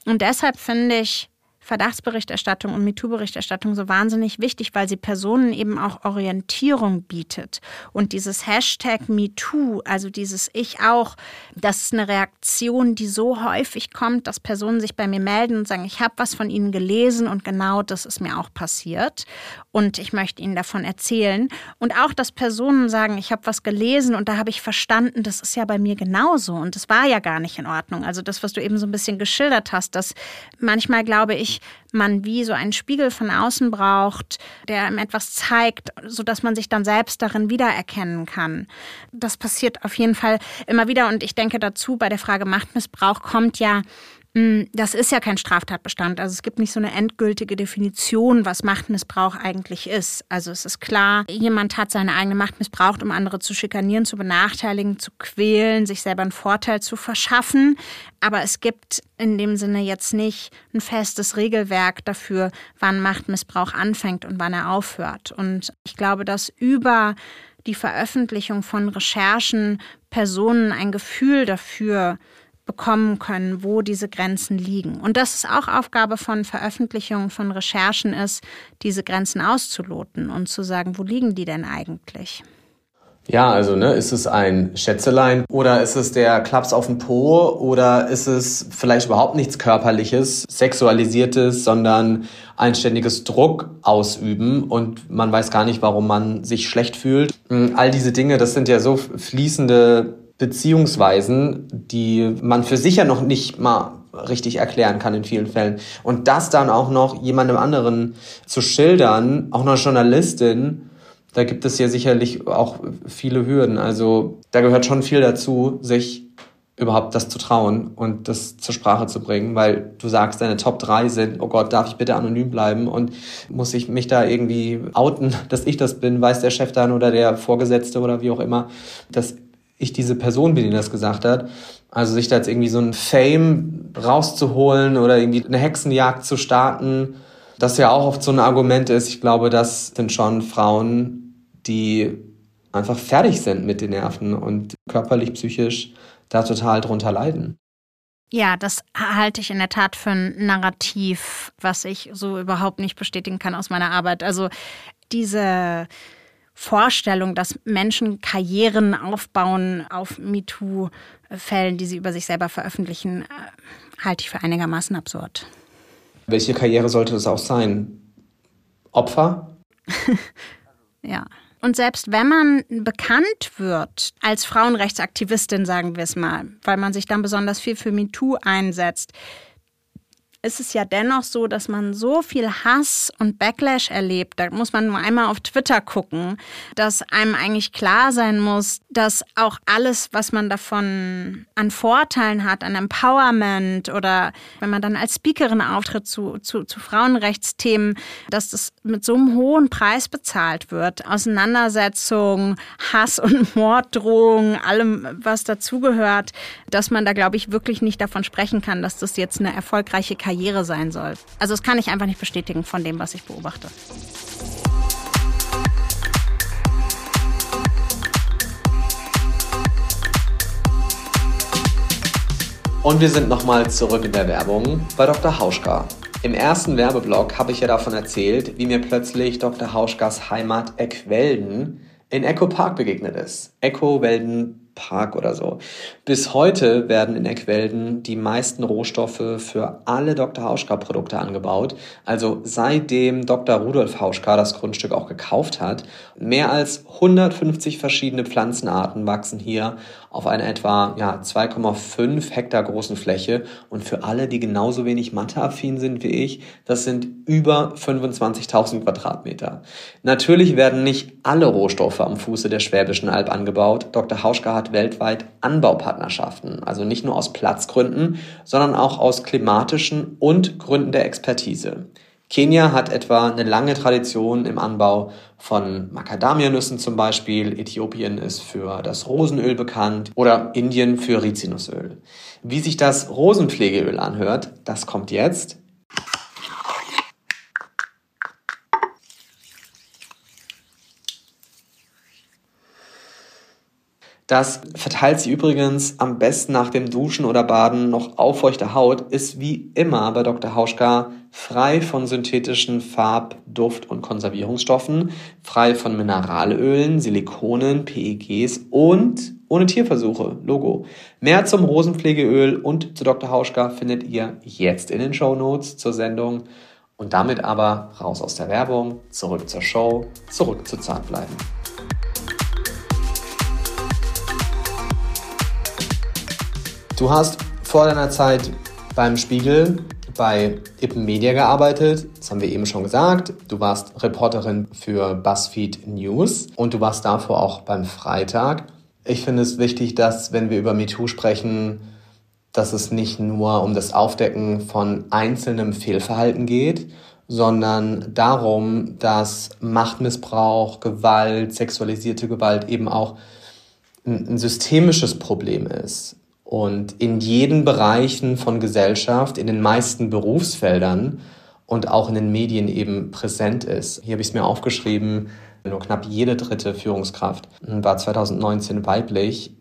Und deshalb finde ich Verdachtsberichterstattung und MeToo-Berichterstattung so wahnsinnig wichtig, weil sie Personen eben auch Orientierung bietet. Und dieses Hashtag MeToo, also dieses Ich auch, das ist eine Reaktion, die so häufig kommt, dass Personen sich bei mir melden und sagen, ich habe was von Ihnen gelesen und genau das ist mir auch passiert. Und ich möchte Ihnen davon erzählen. Und auch, dass Personen sagen, ich habe was gelesen und da habe ich verstanden, das ist ja bei mir genauso und das war ja gar nicht in Ordnung. Also das, was du eben so ein bisschen geschildert hast, dass manchmal glaube ich, man wie so einen Spiegel von außen braucht, der einem etwas zeigt, sodass man sich dann selbst darin wiedererkennen kann. Das passiert auf jeden Fall immer wieder und ich denke dazu, bei der Frage Machtmissbrauch kommt ja das ist ja kein Straftatbestand. Also es gibt nicht so eine endgültige Definition, was Machtmissbrauch eigentlich ist. Also es ist klar, jemand hat seine eigene Macht missbraucht, um andere zu schikanieren, zu benachteiligen, zu quälen, sich selber einen Vorteil zu verschaffen. Aber es gibt in dem Sinne jetzt nicht ein festes Regelwerk dafür, wann Machtmissbrauch anfängt und wann er aufhört. Und ich glaube, dass über die Veröffentlichung von Recherchen Personen ein Gefühl dafür bekommen können, wo diese Grenzen liegen. Und das ist auch Aufgabe von Veröffentlichungen, von Recherchen ist, diese Grenzen auszuloten und zu sagen, wo liegen die denn eigentlich? Ja, also ne, ist es ein Schätzelein oder ist es der Klaps auf dem Po oder ist es vielleicht überhaupt nichts körperliches, sexualisiertes, sondern ein ständiges Druck ausüben und man weiß gar nicht, warum man sich schlecht fühlt. Hm, all diese Dinge, das sind ja so fließende Beziehungsweisen, die man für sich ja noch nicht mal richtig erklären kann in vielen Fällen. Und das dann auch noch jemandem anderen zu schildern, auch noch Journalistin, da gibt es ja sicherlich auch viele Hürden. Also da gehört schon viel dazu, sich überhaupt das zu trauen und das zur Sprache zu bringen, weil du sagst, deine Top 3 sind, oh Gott, darf ich bitte anonym bleiben und muss ich mich da irgendwie outen, dass ich das bin, weiß der Chef dann oder der Vorgesetzte oder wie auch immer, dass ich diese Person bin, die das gesagt hat. Also sich da jetzt irgendwie so ein Fame rauszuholen oder irgendwie eine Hexenjagd zu starten, das ja auch oft so ein Argument ist. Ich glaube, das sind schon Frauen, die einfach fertig sind mit den Nerven und körperlich, psychisch da total drunter leiden. Ja, das halte ich in der Tat für ein Narrativ, was ich so überhaupt nicht bestätigen kann aus meiner Arbeit. Also diese Vorstellung, dass Menschen Karrieren aufbauen auf MeToo-Fällen, die sie über sich selber veröffentlichen, äh, halte ich für einigermaßen absurd. Welche Karriere sollte das auch sein? Opfer? ja. Und selbst wenn man bekannt wird als Frauenrechtsaktivistin, sagen wir es mal, weil man sich dann besonders viel für MeToo einsetzt, ist es ja dennoch so, dass man so viel Hass und Backlash erlebt. Da muss man nur einmal auf Twitter gucken, dass einem eigentlich klar sein muss, dass auch alles, was man davon an Vorteilen hat, an Empowerment oder wenn man dann als Speakerin auftritt zu, zu, zu Frauenrechtsthemen, dass das mit so einem hohen Preis bezahlt wird. Auseinandersetzung, Hass und Morddrohungen, allem, was dazugehört, dass man da, glaube ich, wirklich nicht davon sprechen kann, dass das jetzt eine erfolgreiche Karriere Karriere sein soll. Also das kann ich einfach nicht bestätigen von dem, was ich beobachte. Und wir sind nochmal zurück in der Werbung bei Dr. Hauschka. Im ersten Werbeblock habe ich ja davon erzählt, wie mir plötzlich Dr. Hauschkas Heimat Eckwelden in Echo Park begegnet ist. Echo Welden Park oder so. Bis heute werden in Eckwelden die meisten Rohstoffe für alle Dr. Hauschka-Produkte angebaut. Also seitdem Dr. Rudolf Hauschka das Grundstück auch gekauft hat, mehr als 150 verschiedene Pflanzenarten wachsen hier auf einer etwa ja, 2,5 Hektar großen Fläche. Und für alle, die genauso wenig matheaffin sind wie ich, das sind über 25.000 Quadratmeter. Natürlich werden nicht alle Rohstoffe am Fuße der Schwäbischen Alb angebaut. Dr. Hauschka hat weltweit Anbaupartnerschaften, also nicht nur aus Platzgründen, sondern auch aus klimatischen und Gründen der Expertise. Kenia hat etwa eine lange Tradition im Anbau von Macadamianüssen zum Beispiel. Äthiopien ist für das Rosenöl bekannt oder Indien für Rizinusöl. Wie sich das Rosenpflegeöl anhört, das kommt jetzt. Das verteilt sich übrigens am besten nach dem Duschen oder Baden noch auf feuchte Haut, ist wie immer bei Dr. Hauschka frei von synthetischen Farb-, Duft- und Konservierungsstoffen, frei von Mineralölen, Silikonen, PEGs und ohne Tierversuche. Logo. Mehr zum Rosenpflegeöl und zu Dr. Hauschka findet ihr jetzt in den Show Notes zur Sendung. Und damit aber raus aus der Werbung, zurück zur Show, zurück zu Zartbleiben. Du hast vor deiner Zeit beim Spiegel bei Ippen Media gearbeitet. Das haben wir eben schon gesagt. Du warst Reporterin für BuzzFeed News und du warst davor auch beim Freitag. Ich finde es wichtig, dass, wenn wir über MeToo sprechen, dass es nicht nur um das Aufdecken von einzelnem Fehlverhalten geht, sondern darum, dass Machtmissbrauch, Gewalt, sexualisierte Gewalt eben auch ein, ein systemisches Problem ist und in jeden Bereichen von Gesellschaft, in den meisten Berufsfeldern und auch in den Medien eben präsent ist. Hier habe ich es mir aufgeschrieben, nur knapp jede dritte Führungskraft war 2019 weiblich.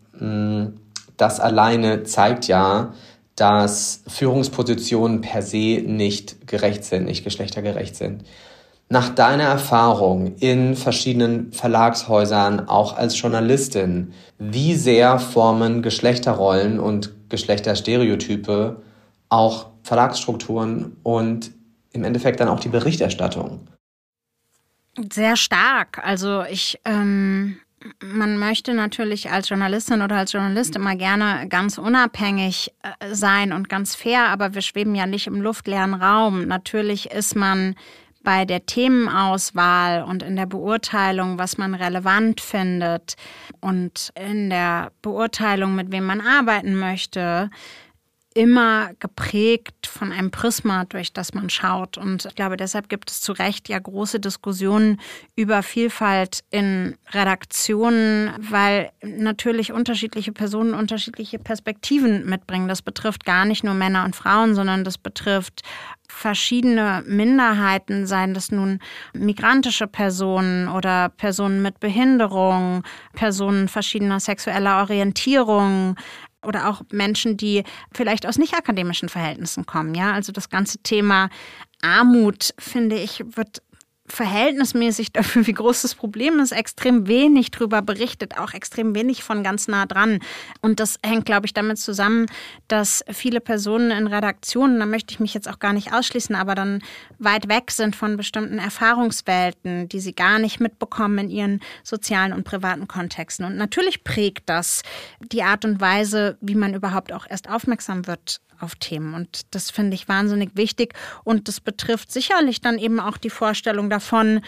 Das alleine zeigt ja, dass Führungspositionen per se nicht gerecht sind, nicht geschlechtergerecht sind. Nach deiner Erfahrung in verschiedenen Verlagshäusern, auch als Journalistin, wie sehr formen Geschlechterrollen und Geschlechterstereotype auch Verlagsstrukturen und im Endeffekt dann auch die Berichterstattung? Sehr stark. Also ich, ähm, man möchte natürlich als Journalistin oder als Journalist immer gerne ganz unabhängig äh, sein und ganz fair, aber wir schweben ja nicht im luftleeren Raum. Natürlich ist man bei der Themenauswahl und in der Beurteilung, was man relevant findet und in der Beurteilung, mit wem man arbeiten möchte, immer geprägt von einem Prisma, durch das man schaut. Und ich glaube, deshalb gibt es zu Recht ja große Diskussionen über Vielfalt in Redaktionen, weil natürlich unterschiedliche Personen unterschiedliche Perspektiven mitbringen. Das betrifft gar nicht nur Männer und Frauen, sondern das betrifft verschiedene Minderheiten, seien das nun migrantische Personen oder Personen mit Behinderung, Personen verschiedener sexueller Orientierung, oder auch Menschen, die vielleicht aus nicht akademischen Verhältnissen kommen. Ja, also das ganze Thema Armut, finde ich, wird verhältnismäßig dafür, wie groß das Problem ist, extrem wenig drüber berichtet, auch extrem wenig von ganz nah dran. Und das hängt, glaube ich, damit zusammen, dass viele Personen in Redaktionen, da möchte ich mich jetzt auch gar nicht ausschließen, aber dann weit weg sind von bestimmten Erfahrungswelten, die sie gar nicht mitbekommen in ihren sozialen und privaten Kontexten. Und natürlich prägt das die Art und Weise, wie man überhaupt auch erst aufmerksam wird auf Themen. Und das finde ich wahnsinnig wichtig. Und das betrifft sicherlich dann eben auch die Vorstellung davon,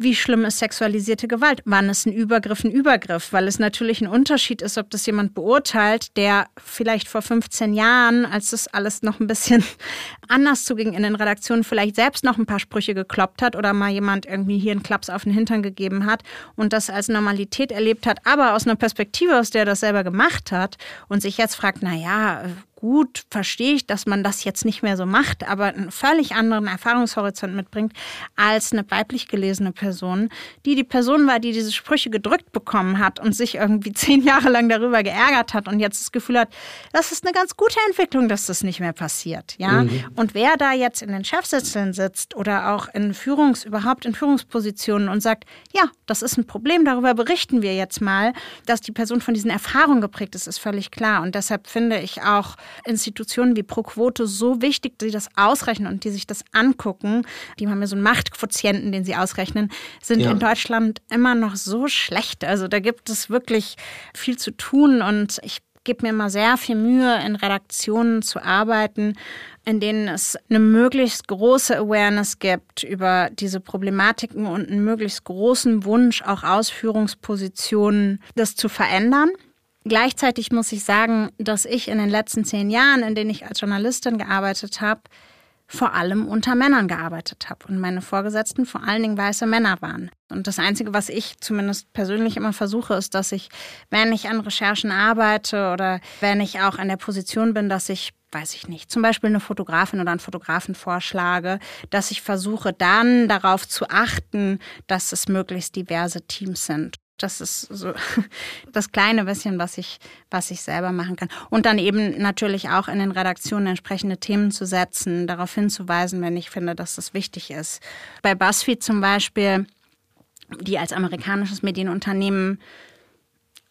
wie schlimm ist sexualisierte Gewalt? Wann ist ein Übergriff ein Übergriff? Weil es natürlich ein Unterschied ist, ob das jemand beurteilt, der vielleicht vor 15 Jahren, als das alles noch ein bisschen anders zuging in den Redaktionen, vielleicht selbst noch ein paar Sprüche gekloppt hat oder mal jemand irgendwie hier einen Klaps auf den Hintern gegeben hat und das als Normalität erlebt hat, aber aus einer Perspektive, aus der er das selber gemacht hat und sich jetzt fragt, na ja, gut, verstehe ich, dass man das jetzt nicht mehr so macht, aber einen völlig anderen Erfahrungshorizont mitbringt als eine weiblich gelesene Person, die die Person war, die diese Sprüche gedrückt bekommen hat und sich irgendwie zehn Jahre lang darüber geärgert hat und jetzt das Gefühl hat, das ist eine ganz gute Entwicklung, dass das nicht mehr passiert. Ja? Mhm. Und wer da jetzt in den Chefsitzeln sitzt oder auch in Führungs-, überhaupt in Führungspositionen und sagt, ja, das ist ein Problem, darüber berichten wir jetzt mal, dass die Person von diesen Erfahrungen geprägt ist, ist völlig klar. Und deshalb finde ich auch, Institutionen wie ProQuote so wichtig, die das ausrechnen und die sich das angucken. Die haben ja so einen Machtquotienten, den sie ausrechnen, sind ja. in Deutschland immer noch so schlecht. Also da gibt es wirklich viel zu tun und ich gebe mir immer sehr viel Mühe, in Redaktionen zu arbeiten, in denen es eine möglichst große Awareness gibt über diese Problematiken und einen möglichst großen Wunsch, auch Ausführungspositionen das zu verändern. Gleichzeitig muss ich sagen, dass ich in den letzten zehn Jahren, in denen ich als Journalistin gearbeitet habe, vor allem unter Männern gearbeitet habe und meine Vorgesetzten vor allen Dingen weiße Männer waren. Und das Einzige, was ich zumindest persönlich immer versuche, ist, dass ich, wenn ich an Recherchen arbeite oder wenn ich auch an der Position bin, dass ich weiß ich nicht, zum Beispiel eine Fotografin oder einen Fotografen vorschlage, dass ich versuche dann darauf zu achten, dass es möglichst diverse Teams sind. Das ist so das kleine bisschen, was ich, was ich selber machen kann. Und dann eben natürlich auch in den Redaktionen entsprechende Themen zu setzen, darauf hinzuweisen, wenn ich finde, dass das wichtig ist. Bei BuzzFeed zum Beispiel, die als amerikanisches Medienunternehmen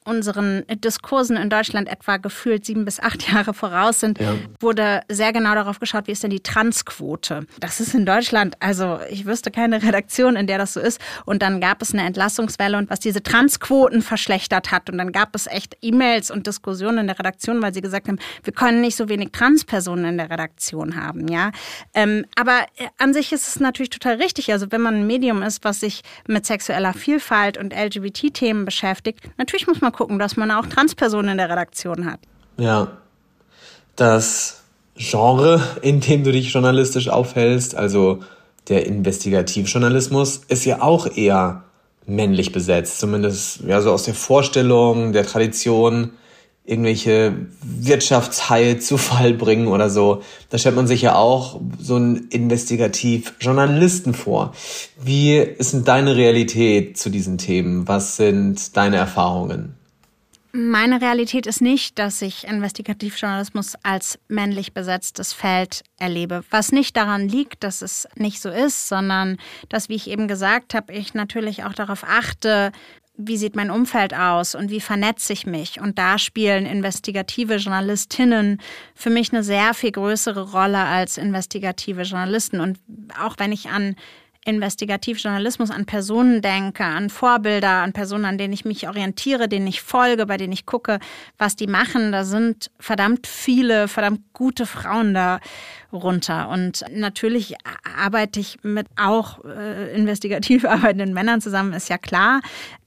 unseren Diskursen in Deutschland etwa gefühlt sieben bis acht Jahre voraus sind, ja. wurde sehr genau darauf geschaut, wie ist denn die Transquote. Das ist in Deutschland, also ich wüsste keine Redaktion, in der das so ist. Und dann gab es eine Entlassungswelle und was diese Transquoten verschlechtert hat. Und dann gab es echt E-Mails und Diskussionen in der Redaktion, weil sie gesagt haben, wir können nicht so wenig Transpersonen in der Redaktion haben. Ja, ähm, aber äh, an sich ist es natürlich total richtig. Also wenn man ein Medium ist, was sich mit sexueller Vielfalt und LGBT-Themen beschäftigt, natürlich muss man gucken, dass man auch Transpersonen in der Redaktion hat. Ja. Das Genre, in dem du dich journalistisch aufhältst, also der Investigativjournalismus, ist ja auch eher männlich besetzt. Zumindest ja so aus der Vorstellung, der Tradition, irgendwelche Wirtschaftsheil zu Fall bringen oder so. Da stellt man sich ja auch so einen Investigativjournalisten vor. Wie ist denn deine Realität zu diesen Themen? Was sind deine Erfahrungen? Meine Realität ist nicht, dass ich Investigativjournalismus als männlich besetztes Feld erlebe. Was nicht daran liegt, dass es nicht so ist, sondern dass, wie ich eben gesagt habe, ich natürlich auch darauf achte, wie sieht mein Umfeld aus und wie vernetze ich mich. Und da spielen investigative Journalistinnen für mich eine sehr viel größere Rolle als investigative Journalisten. Und auch wenn ich an Investigativjournalismus an Personen denke, an Vorbilder, an Personen, an denen ich mich orientiere, denen ich folge, bei denen ich gucke, was die machen. Da sind verdammt viele, verdammt gute Frauen da runter. Und natürlich arbeite ich mit auch äh, investigativ arbeitenden Männern zusammen, ist ja klar.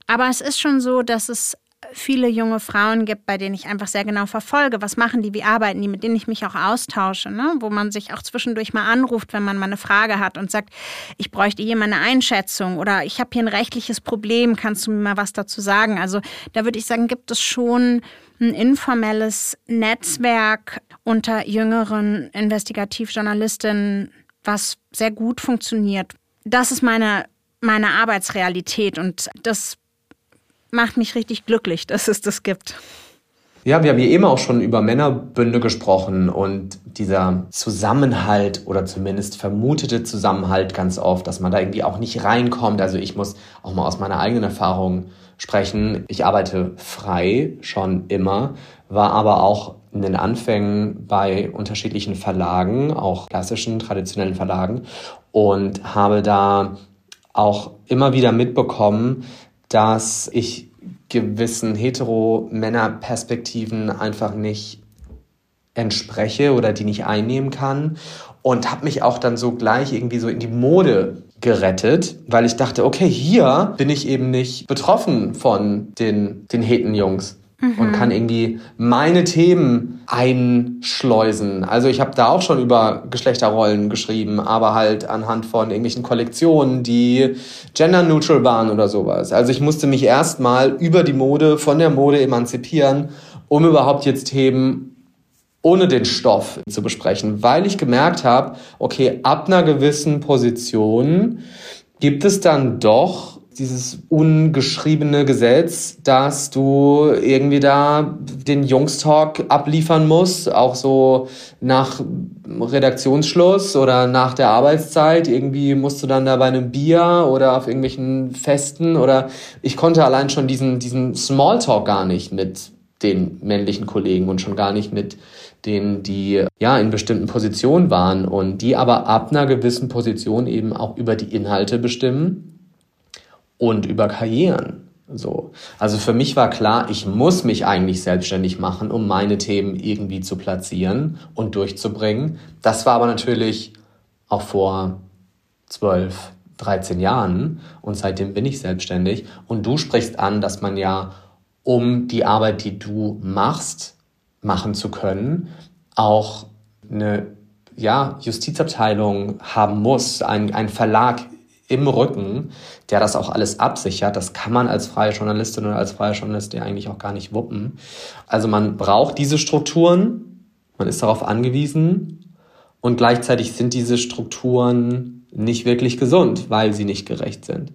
Aber es ist schon so, dass es viele junge Frauen gibt, bei denen ich einfach sehr genau verfolge, was machen die, wie arbeiten die, mit denen ich mich auch austausche, ne? wo man sich auch zwischendurch mal anruft, wenn man mal eine Frage hat und sagt, ich bräuchte hier mal eine Einschätzung oder ich habe hier ein rechtliches Problem, kannst du mir mal was dazu sagen? Also da würde ich sagen, gibt es schon ein informelles Netzwerk unter jüngeren Investigativjournalistinnen, was sehr gut funktioniert. Das ist meine meine Arbeitsrealität und das macht mich richtig glücklich, dass es das gibt. Ja, wir haben hier eben auch schon über Männerbünde gesprochen und dieser Zusammenhalt oder zumindest vermutete Zusammenhalt ganz oft, dass man da irgendwie auch nicht reinkommt. Also ich muss auch mal aus meiner eigenen Erfahrung sprechen. Ich arbeite frei schon immer, war aber auch in den Anfängen bei unterschiedlichen Verlagen, auch klassischen, traditionellen Verlagen und habe da auch immer wieder mitbekommen, dass ich gewissen hetero-Männer-Perspektiven einfach nicht entspreche oder die nicht einnehmen kann und habe mich auch dann so gleich irgendwie so in die Mode gerettet, weil ich dachte, okay, hier bin ich eben nicht betroffen von den, den Heten-Jungs mhm. und kann irgendwie meine Themen einschleusen. Also ich habe da auch schon über Geschlechterrollen geschrieben, aber halt anhand von irgendwelchen Kollektionen, die gender-neutral waren oder sowas. Also ich musste mich erstmal über die Mode, von der Mode emanzipieren, um überhaupt jetzt Themen ohne den Stoff zu besprechen, weil ich gemerkt habe, okay, ab einer gewissen Position gibt es dann doch dieses ungeschriebene Gesetz, dass du irgendwie da den Jungstalk abliefern musst, auch so nach Redaktionsschluss oder nach der Arbeitszeit. Irgendwie musst du dann da bei einem Bier oder auf irgendwelchen Festen oder ich konnte allein schon diesen, diesen Smalltalk gar nicht mit den männlichen Kollegen und schon gar nicht mit denen, die ja in bestimmten Positionen waren und die aber ab einer gewissen Position eben auch über die Inhalte bestimmen und über Karrieren. So. Also für mich war klar, ich muss mich eigentlich selbstständig machen, um meine Themen irgendwie zu platzieren und durchzubringen. Das war aber natürlich auch vor zwölf, 13 Jahren und seitdem bin ich selbstständig. Und du sprichst an, dass man ja, um die Arbeit, die du machst, machen zu können, auch eine ja, Justizabteilung haben muss, ein, ein Verlag im Rücken, der das auch alles absichert. Das kann man als freie Journalistin oder als freier Journalist ja eigentlich auch gar nicht wuppen. Also man braucht diese Strukturen, man ist darauf angewiesen und gleichzeitig sind diese Strukturen nicht wirklich gesund, weil sie nicht gerecht sind.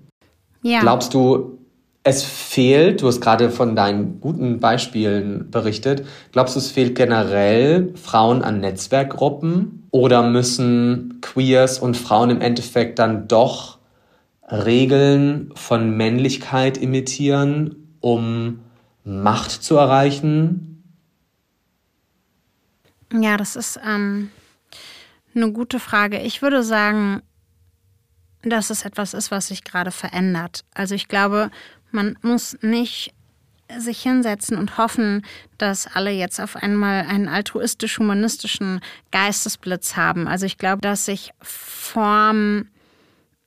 Ja. Glaubst du, es fehlt, du hast gerade von deinen guten Beispielen berichtet, glaubst du, es fehlt generell Frauen an Netzwerkgruppen oder müssen Queers und Frauen im Endeffekt dann doch Regeln von Männlichkeit imitieren, um Macht zu erreichen? Ja, das ist ähm, eine gute Frage. Ich würde sagen, dass es etwas ist, was sich gerade verändert. Also ich glaube, man muss nicht sich hinsetzen und hoffen, dass alle jetzt auf einmal einen altruistisch-humanistischen Geistesblitz haben. Also ich glaube, dass sich Form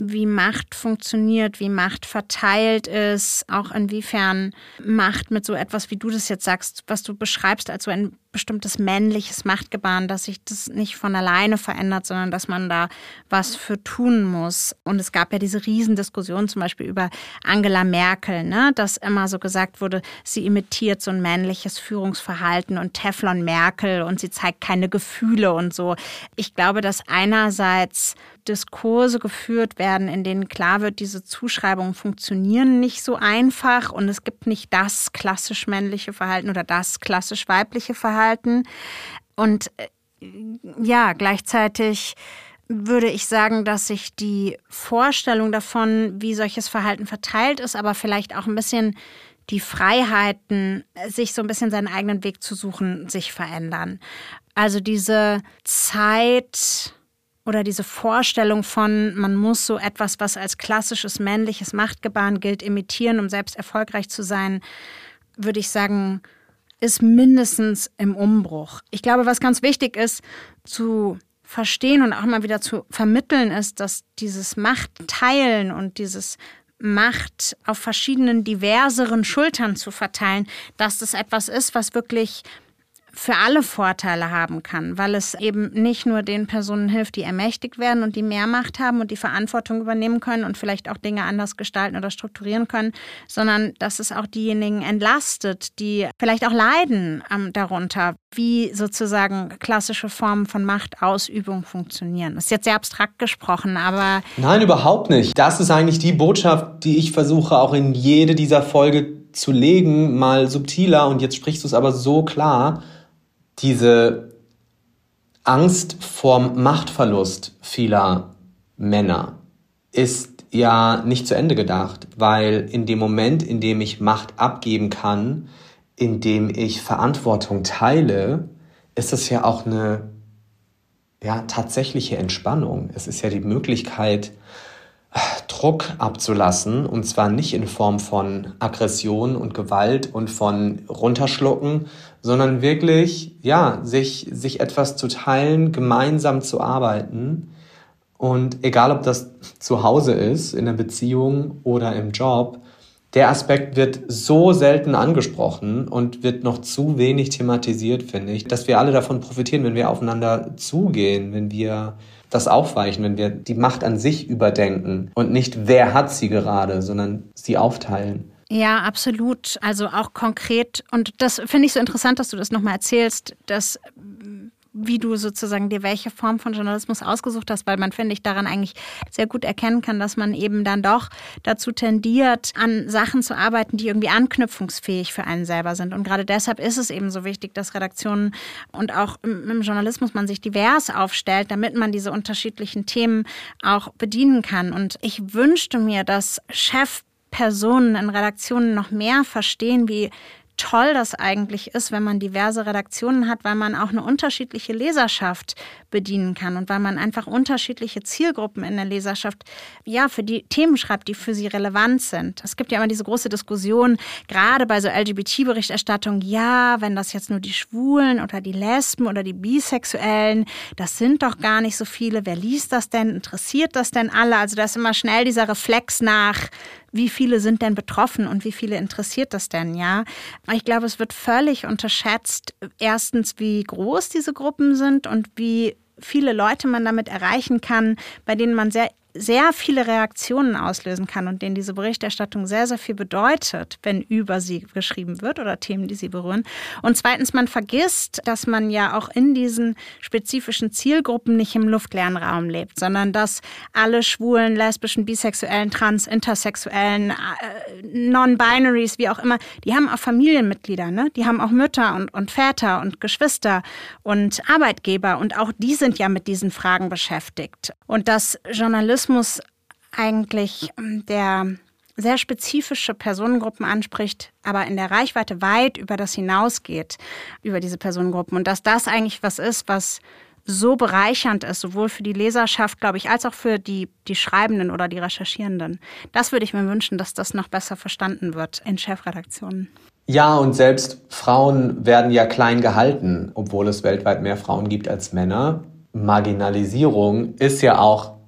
wie Macht funktioniert, wie Macht verteilt ist, auch inwiefern Macht mit so etwas, wie du das jetzt sagst, was du beschreibst als so ein bestimmtes männliches Machtgebaren, dass sich das nicht von alleine verändert, sondern dass man da was für tun muss. Und es gab ja diese Riesendiskussion zum Beispiel über Angela Merkel, ne? dass immer so gesagt wurde, sie imitiert so ein männliches Führungsverhalten und Teflon Merkel und sie zeigt keine Gefühle und so. Ich glaube, dass einerseits Diskurse geführt werden, in denen klar wird, diese Zuschreibungen funktionieren nicht so einfach und es gibt nicht das klassisch männliche Verhalten oder das klassisch weibliche Verhalten. Und äh, ja, gleichzeitig würde ich sagen, dass sich die Vorstellung davon, wie solches Verhalten verteilt ist, aber vielleicht auch ein bisschen die Freiheiten, sich so ein bisschen seinen eigenen Weg zu suchen, sich verändern. Also diese Zeit, oder diese Vorstellung von, man muss so etwas, was als klassisches männliches Machtgebaren gilt, imitieren, um selbst erfolgreich zu sein, würde ich sagen, ist mindestens im Umbruch. Ich glaube, was ganz wichtig ist zu verstehen und auch mal wieder zu vermitteln, ist, dass dieses Machtteilen und dieses Macht auf verschiedenen diverseren Schultern zu verteilen, dass das etwas ist, was wirklich für alle Vorteile haben kann, weil es eben nicht nur den Personen hilft, die ermächtigt werden und die mehr Macht haben und die Verantwortung übernehmen können und vielleicht auch Dinge anders gestalten oder strukturieren können, sondern dass es auch diejenigen entlastet, die vielleicht auch leiden ähm, darunter, wie sozusagen klassische Formen von Machtausübung funktionieren. Das ist jetzt sehr abstrakt gesprochen, aber. Nein, überhaupt nicht. Das ist eigentlich die Botschaft, die ich versuche auch in jede dieser Folge zu legen, mal subtiler und jetzt sprichst du es aber so klar diese Angst vorm Machtverlust vieler Männer ist ja nicht zu Ende gedacht, weil in dem Moment, in dem ich Macht abgeben kann, in dem ich Verantwortung teile, ist es ja auch eine ja, tatsächliche Entspannung. Es ist ja die Möglichkeit, Druck abzulassen und zwar nicht in Form von Aggression und Gewalt und von runterschlucken, sondern wirklich, ja, sich, sich etwas zu teilen, gemeinsam zu arbeiten. Und egal, ob das zu Hause ist, in der Beziehung oder im Job, der Aspekt wird so selten angesprochen und wird noch zu wenig thematisiert, finde ich, dass wir alle davon profitieren, wenn wir aufeinander zugehen, wenn wir das aufweichen, wenn wir die Macht an sich überdenken und nicht wer hat sie gerade, sondern sie aufteilen. Ja, absolut. Also auch konkret. Und das finde ich so interessant, dass du das nochmal erzählst, dass wie du sozusagen dir welche Form von Journalismus ausgesucht hast, weil man, finde ich, daran eigentlich sehr gut erkennen kann, dass man eben dann doch dazu tendiert, an Sachen zu arbeiten, die irgendwie anknüpfungsfähig für einen selber sind. Und gerade deshalb ist es eben so wichtig, dass Redaktionen und auch im, Journalismus man sich divers aufstellt, damit man diese unterschiedlichen Themen auch bedienen kann. Und ich wünschte mir, dass Chefpersonen in Redaktionen noch mehr verstehen, wie toll das eigentlich ist, wenn man diverse Redaktionen hat, weil man auch eine unterschiedliche Leserschaft bedienen kann und weil man einfach unterschiedliche Zielgruppen in der Leserschaft, ja, für die Themen schreibt, die für sie relevant sind. Es gibt ja immer diese große Diskussion, gerade bei so LGBT-Berichterstattung, ja, wenn das jetzt nur die Schwulen oder die Lesben oder die Bisexuellen, das sind doch gar nicht so viele. Wer liest das denn? Interessiert das denn alle? Also da ist immer schnell dieser Reflex nach, wie viele sind denn betroffen und wie viele interessiert das denn, ja? Ich glaube, es wird völlig unterschätzt, erstens, wie groß diese Gruppen sind und wie viele Leute man damit erreichen kann, bei denen man sehr sehr viele Reaktionen auslösen kann und denen diese Berichterstattung sehr, sehr viel bedeutet, wenn über sie geschrieben wird oder Themen, die sie berühren. Und zweitens, man vergisst, dass man ja auch in diesen spezifischen Zielgruppen nicht im luftleeren Raum lebt, sondern dass alle schwulen, lesbischen, bisexuellen, trans, intersexuellen, äh, non-binaries, wie auch immer, die haben auch Familienmitglieder, ne? die haben auch Mütter und, und Väter und Geschwister und Arbeitgeber und auch die sind ja mit diesen Fragen beschäftigt. Und dass Journalisten Journalismus eigentlich ähm, der sehr spezifische Personengruppen anspricht, aber in der Reichweite weit über das hinausgeht, über diese Personengruppen. Und dass das eigentlich was ist, was so bereichernd ist, sowohl für die Leserschaft, glaube ich, als auch für die, die Schreibenden oder die Recherchierenden. Das würde ich mir wünschen, dass das noch besser verstanden wird in Chefredaktionen. Ja, und selbst Frauen werden ja klein gehalten, obwohl es weltweit mehr Frauen gibt als Männer. Marginalisierung ist ja auch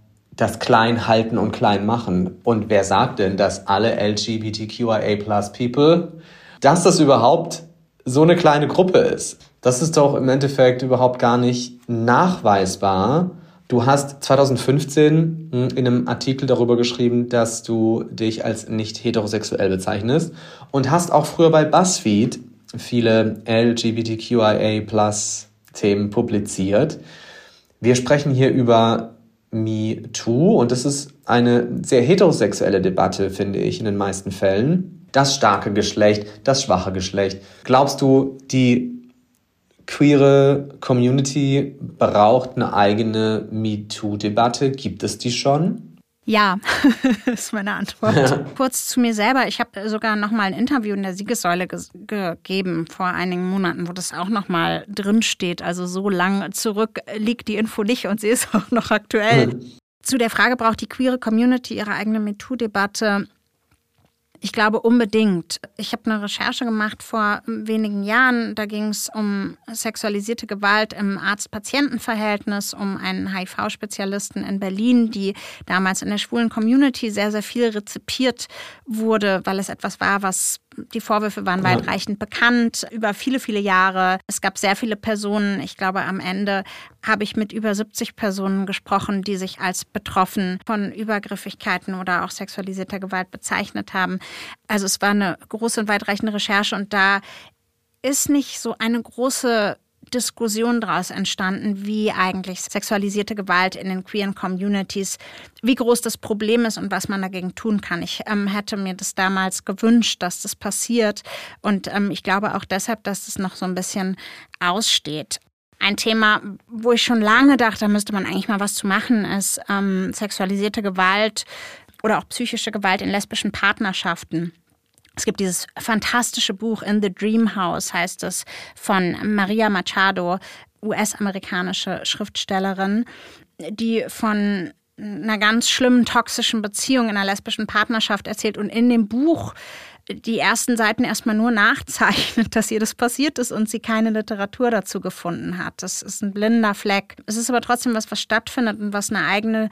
das Klein halten und klein machen. Und wer sagt denn, dass alle LGBTQIA People, dass das überhaupt so eine kleine Gruppe ist. Das ist doch im Endeffekt überhaupt gar nicht nachweisbar. Du hast 2015 hm, in einem Artikel darüber geschrieben, dass du dich als nicht heterosexuell bezeichnest und hast auch früher bei BuzzFeed viele LGBTQIA Themen publiziert. Wir sprechen hier über Me Too und das ist eine sehr heterosexuelle Debatte, finde ich, in den meisten Fällen. Das starke Geschlecht, das schwache Geschlecht. Glaubst du, die queere Community braucht eine eigene MeToo-Debatte? Gibt es die schon? Ja, ist meine Antwort. Kurz zu mir selber. Ich habe sogar noch mal ein Interview in der Siegessäule ge gegeben vor einigen Monaten, wo das auch noch mal drin steht. Also so lang zurück liegt die Info nicht und sie ist auch noch aktuell. Zu der Frage, braucht die queere Community ihre eigene MeToo-Debatte? Ich glaube unbedingt. Ich habe eine Recherche gemacht vor wenigen Jahren. Da ging es um sexualisierte Gewalt im Arzt-Patienten-Verhältnis, um einen HIV-Spezialisten in Berlin, die damals in der schwulen Community sehr, sehr viel rezipiert wurde, weil es etwas war, was die Vorwürfe waren weitreichend bekannt über viele, viele Jahre. Es gab sehr viele Personen. Ich glaube, am Ende habe ich mit über 70 Personen gesprochen, die sich als betroffen von Übergriffigkeiten oder auch sexualisierter Gewalt bezeichnet haben. Also es war eine große und weitreichende Recherche und da ist nicht so eine große Diskussion daraus entstanden, wie eigentlich sexualisierte Gewalt in den queeren Communities, wie groß das Problem ist und was man dagegen tun kann. Ich ähm, hätte mir das damals gewünscht, dass das passiert. Und ähm, ich glaube auch deshalb, dass das noch so ein bisschen aussteht. Ein Thema, wo ich schon lange dachte, da müsste man eigentlich mal was zu machen, ist ähm, sexualisierte Gewalt oder auch psychische Gewalt in lesbischen Partnerschaften. Es gibt dieses fantastische Buch In the Dream House, heißt es, von Maria Machado, US-amerikanische Schriftstellerin, die von einer ganz schlimmen toxischen Beziehung in einer lesbischen Partnerschaft erzählt und in dem Buch die ersten Seiten erstmal nur nachzeichnet, dass ihr das passiert ist und sie keine Literatur dazu gefunden hat. Das ist ein blinder Fleck. Es ist aber trotzdem was, was stattfindet und was eine eigene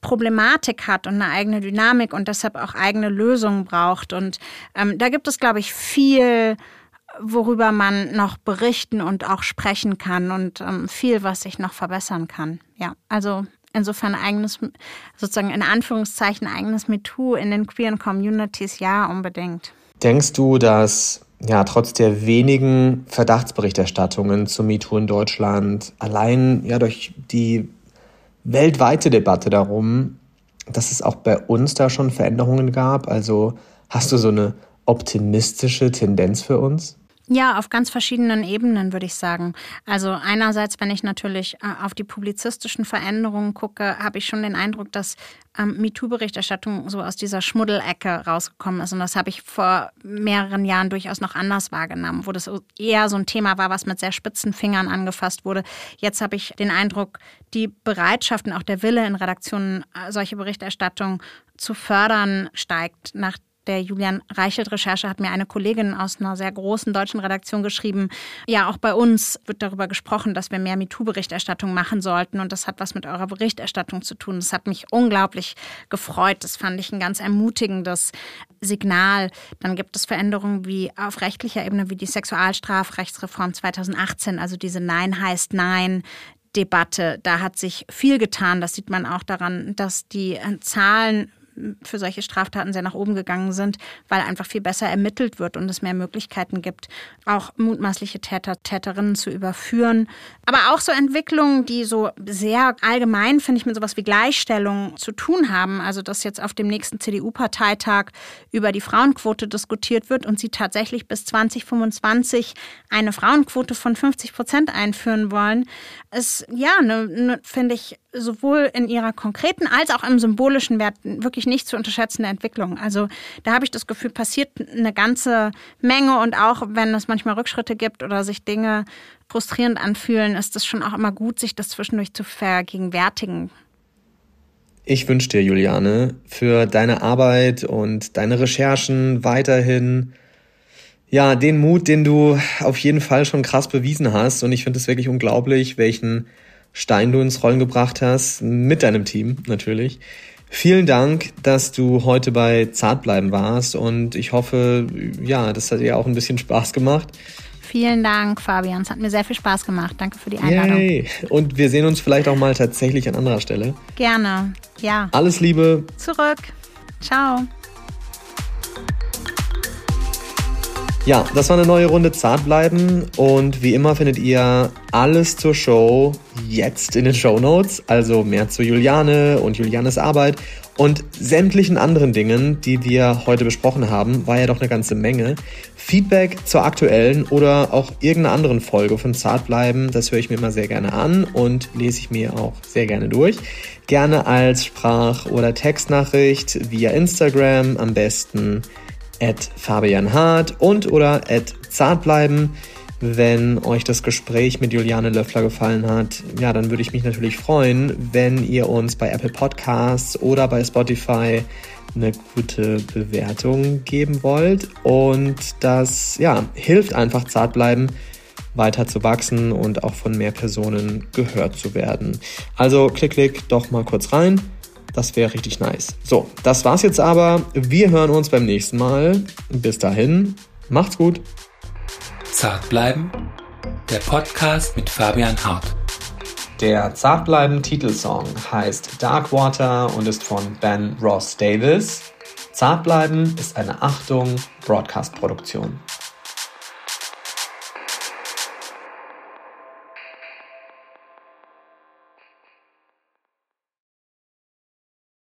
Problematik hat und eine eigene Dynamik und deshalb auch eigene Lösungen braucht. Und ähm, da gibt es, glaube ich, viel, worüber man noch berichten und auch sprechen kann und ähm, viel, was sich noch verbessern kann. Ja, also insofern eigenes, sozusagen in Anführungszeichen eigenes MeToo in den queeren Communities, ja, unbedingt. Denkst du, dass ja, trotz der wenigen Verdachtsberichterstattungen zu MeToo in Deutschland allein ja durch die weltweite Debatte darum, dass es auch bei uns da schon Veränderungen gab. Also hast du so eine optimistische Tendenz für uns? Ja, auf ganz verschiedenen Ebenen würde ich sagen. Also einerseits, wenn ich natürlich äh, auf die publizistischen Veränderungen gucke, habe ich schon den Eindruck, dass ähm, MeToo-Berichterstattung so aus dieser Schmuddelecke rausgekommen ist. Und das habe ich vor mehreren Jahren durchaus noch anders wahrgenommen, wo das eher so ein Thema war, was mit sehr spitzen Fingern angefasst wurde. Jetzt habe ich den Eindruck, die Bereitschaft und auch der Wille in Redaktionen, äh, solche Berichterstattung zu fördern, steigt nach der Julian Reichelt-Recherche hat mir eine Kollegin aus einer sehr großen deutschen Redaktion geschrieben, ja, auch bei uns wird darüber gesprochen, dass wir mehr MeToo-Berichterstattung machen sollten und das hat was mit eurer Berichterstattung zu tun. Das hat mich unglaublich gefreut. Das fand ich ein ganz ermutigendes Signal. Dann gibt es Veränderungen wie auf rechtlicher Ebene wie die Sexualstrafrechtsreform 2018, also diese Nein heißt Nein, Debatte. Da hat sich viel getan. Das sieht man auch daran, dass die Zahlen für solche Straftaten sehr nach oben gegangen sind, weil einfach viel besser ermittelt wird und es mehr Möglichkeiten gibt, auch mutmaßliche Täter, Täterinnen zu überführen. Aber auch so Entwicklungen, die so sehr allgemein, finde ich, mit sowas wie Gleichstellung zu tun haben. Also, dass jetzt auf dem nächsten CDU-Parteitag über die Frauenquote diskutiert wird und sie tatsächlich bis 2025 eine Frauenquote von 50 Prozent einführen wollen, ist ja, ne, ne, finde ich, sowohl in ihrer konkreten als auch im symbolischen Wert wirklich nicht zu unterschätzende Entwicklung. Also da habe ich das Gefühl, passiert eine ganze Menge und auch wenn es manchmal Rückschritte gibt oder sich Dinge frustrierend anfühlen, ist es schon auch immer gut, sich das zwischendurch zu vergegenwärtigen. Ich wünsche dir, Juliane, für deine Arbeit und deine Recherchen weiterhin ja, den Mut, den du auf jeden Fall schon krass bewiesen hast. Und ich finde es wirklich unglaublich, welchen Stein du ins Rollen gebracht hast, mit deinem Team natürlich, Vielen Dank, dass du heute bei Zartbleiben warst und ich hoffe, ja, das hat dir auch ein bisschen Spaß gemacht. Vielen Dank, Fabian. Es hat mir sehr viel Spaß gemacht. Danke für die Einladung. Yay. Und wir sehen uns vielleicht auch mal tatsächlich an anderer Stelle. Gerne, ja. Alles Liebe. Zurück. Ciao. Ja, das war eine neue Runde Zartbleiben und wie immer findet ihr alles zur Show jetzt in den Show Notes, also mehr zu Juliane und Julianes Arbeit und sämtlichen anderen Dingen, die wir heute besprochen haben, war ja doch eine ganze Menge. Feedback zur aktuellen oder auch irgendeiner anderen Folge von Zartbleiben, das höre ich mir immer sehr gerne an und lese ich mir auch sehr gerne durch. Gerne als Sprach- oder Textnachricht via Instagram, am besten at Fabian Hart und oder at Zartbleiben. Wenn euch das Gespräch mit Juliane Löffler gefallen hat, ja, dann würde ich mich natürlich freuen, wenn ihr uns bei Apple Podcasts oder bei Spotify eine gute Bewertung geben wollt. Und das, ja, hilft einfach Zartbleiben weiter zu wachsen und auch von mehr Personen gehört zu werden. Also klick, klick doch mal kurz rein. Das wäre richtig nice. So, das war's jetzt aber. Wir hören uns beim nächsten Mal. Bis dahin, macht's gut. Zart bleiben. Der Podcast mit Fabian Hart. Der Zartbleiben Titelsong heißt Darkwater und ist von Ben Ross Davis. Zartbleiben ist eine Achtung Broadcast Produktion.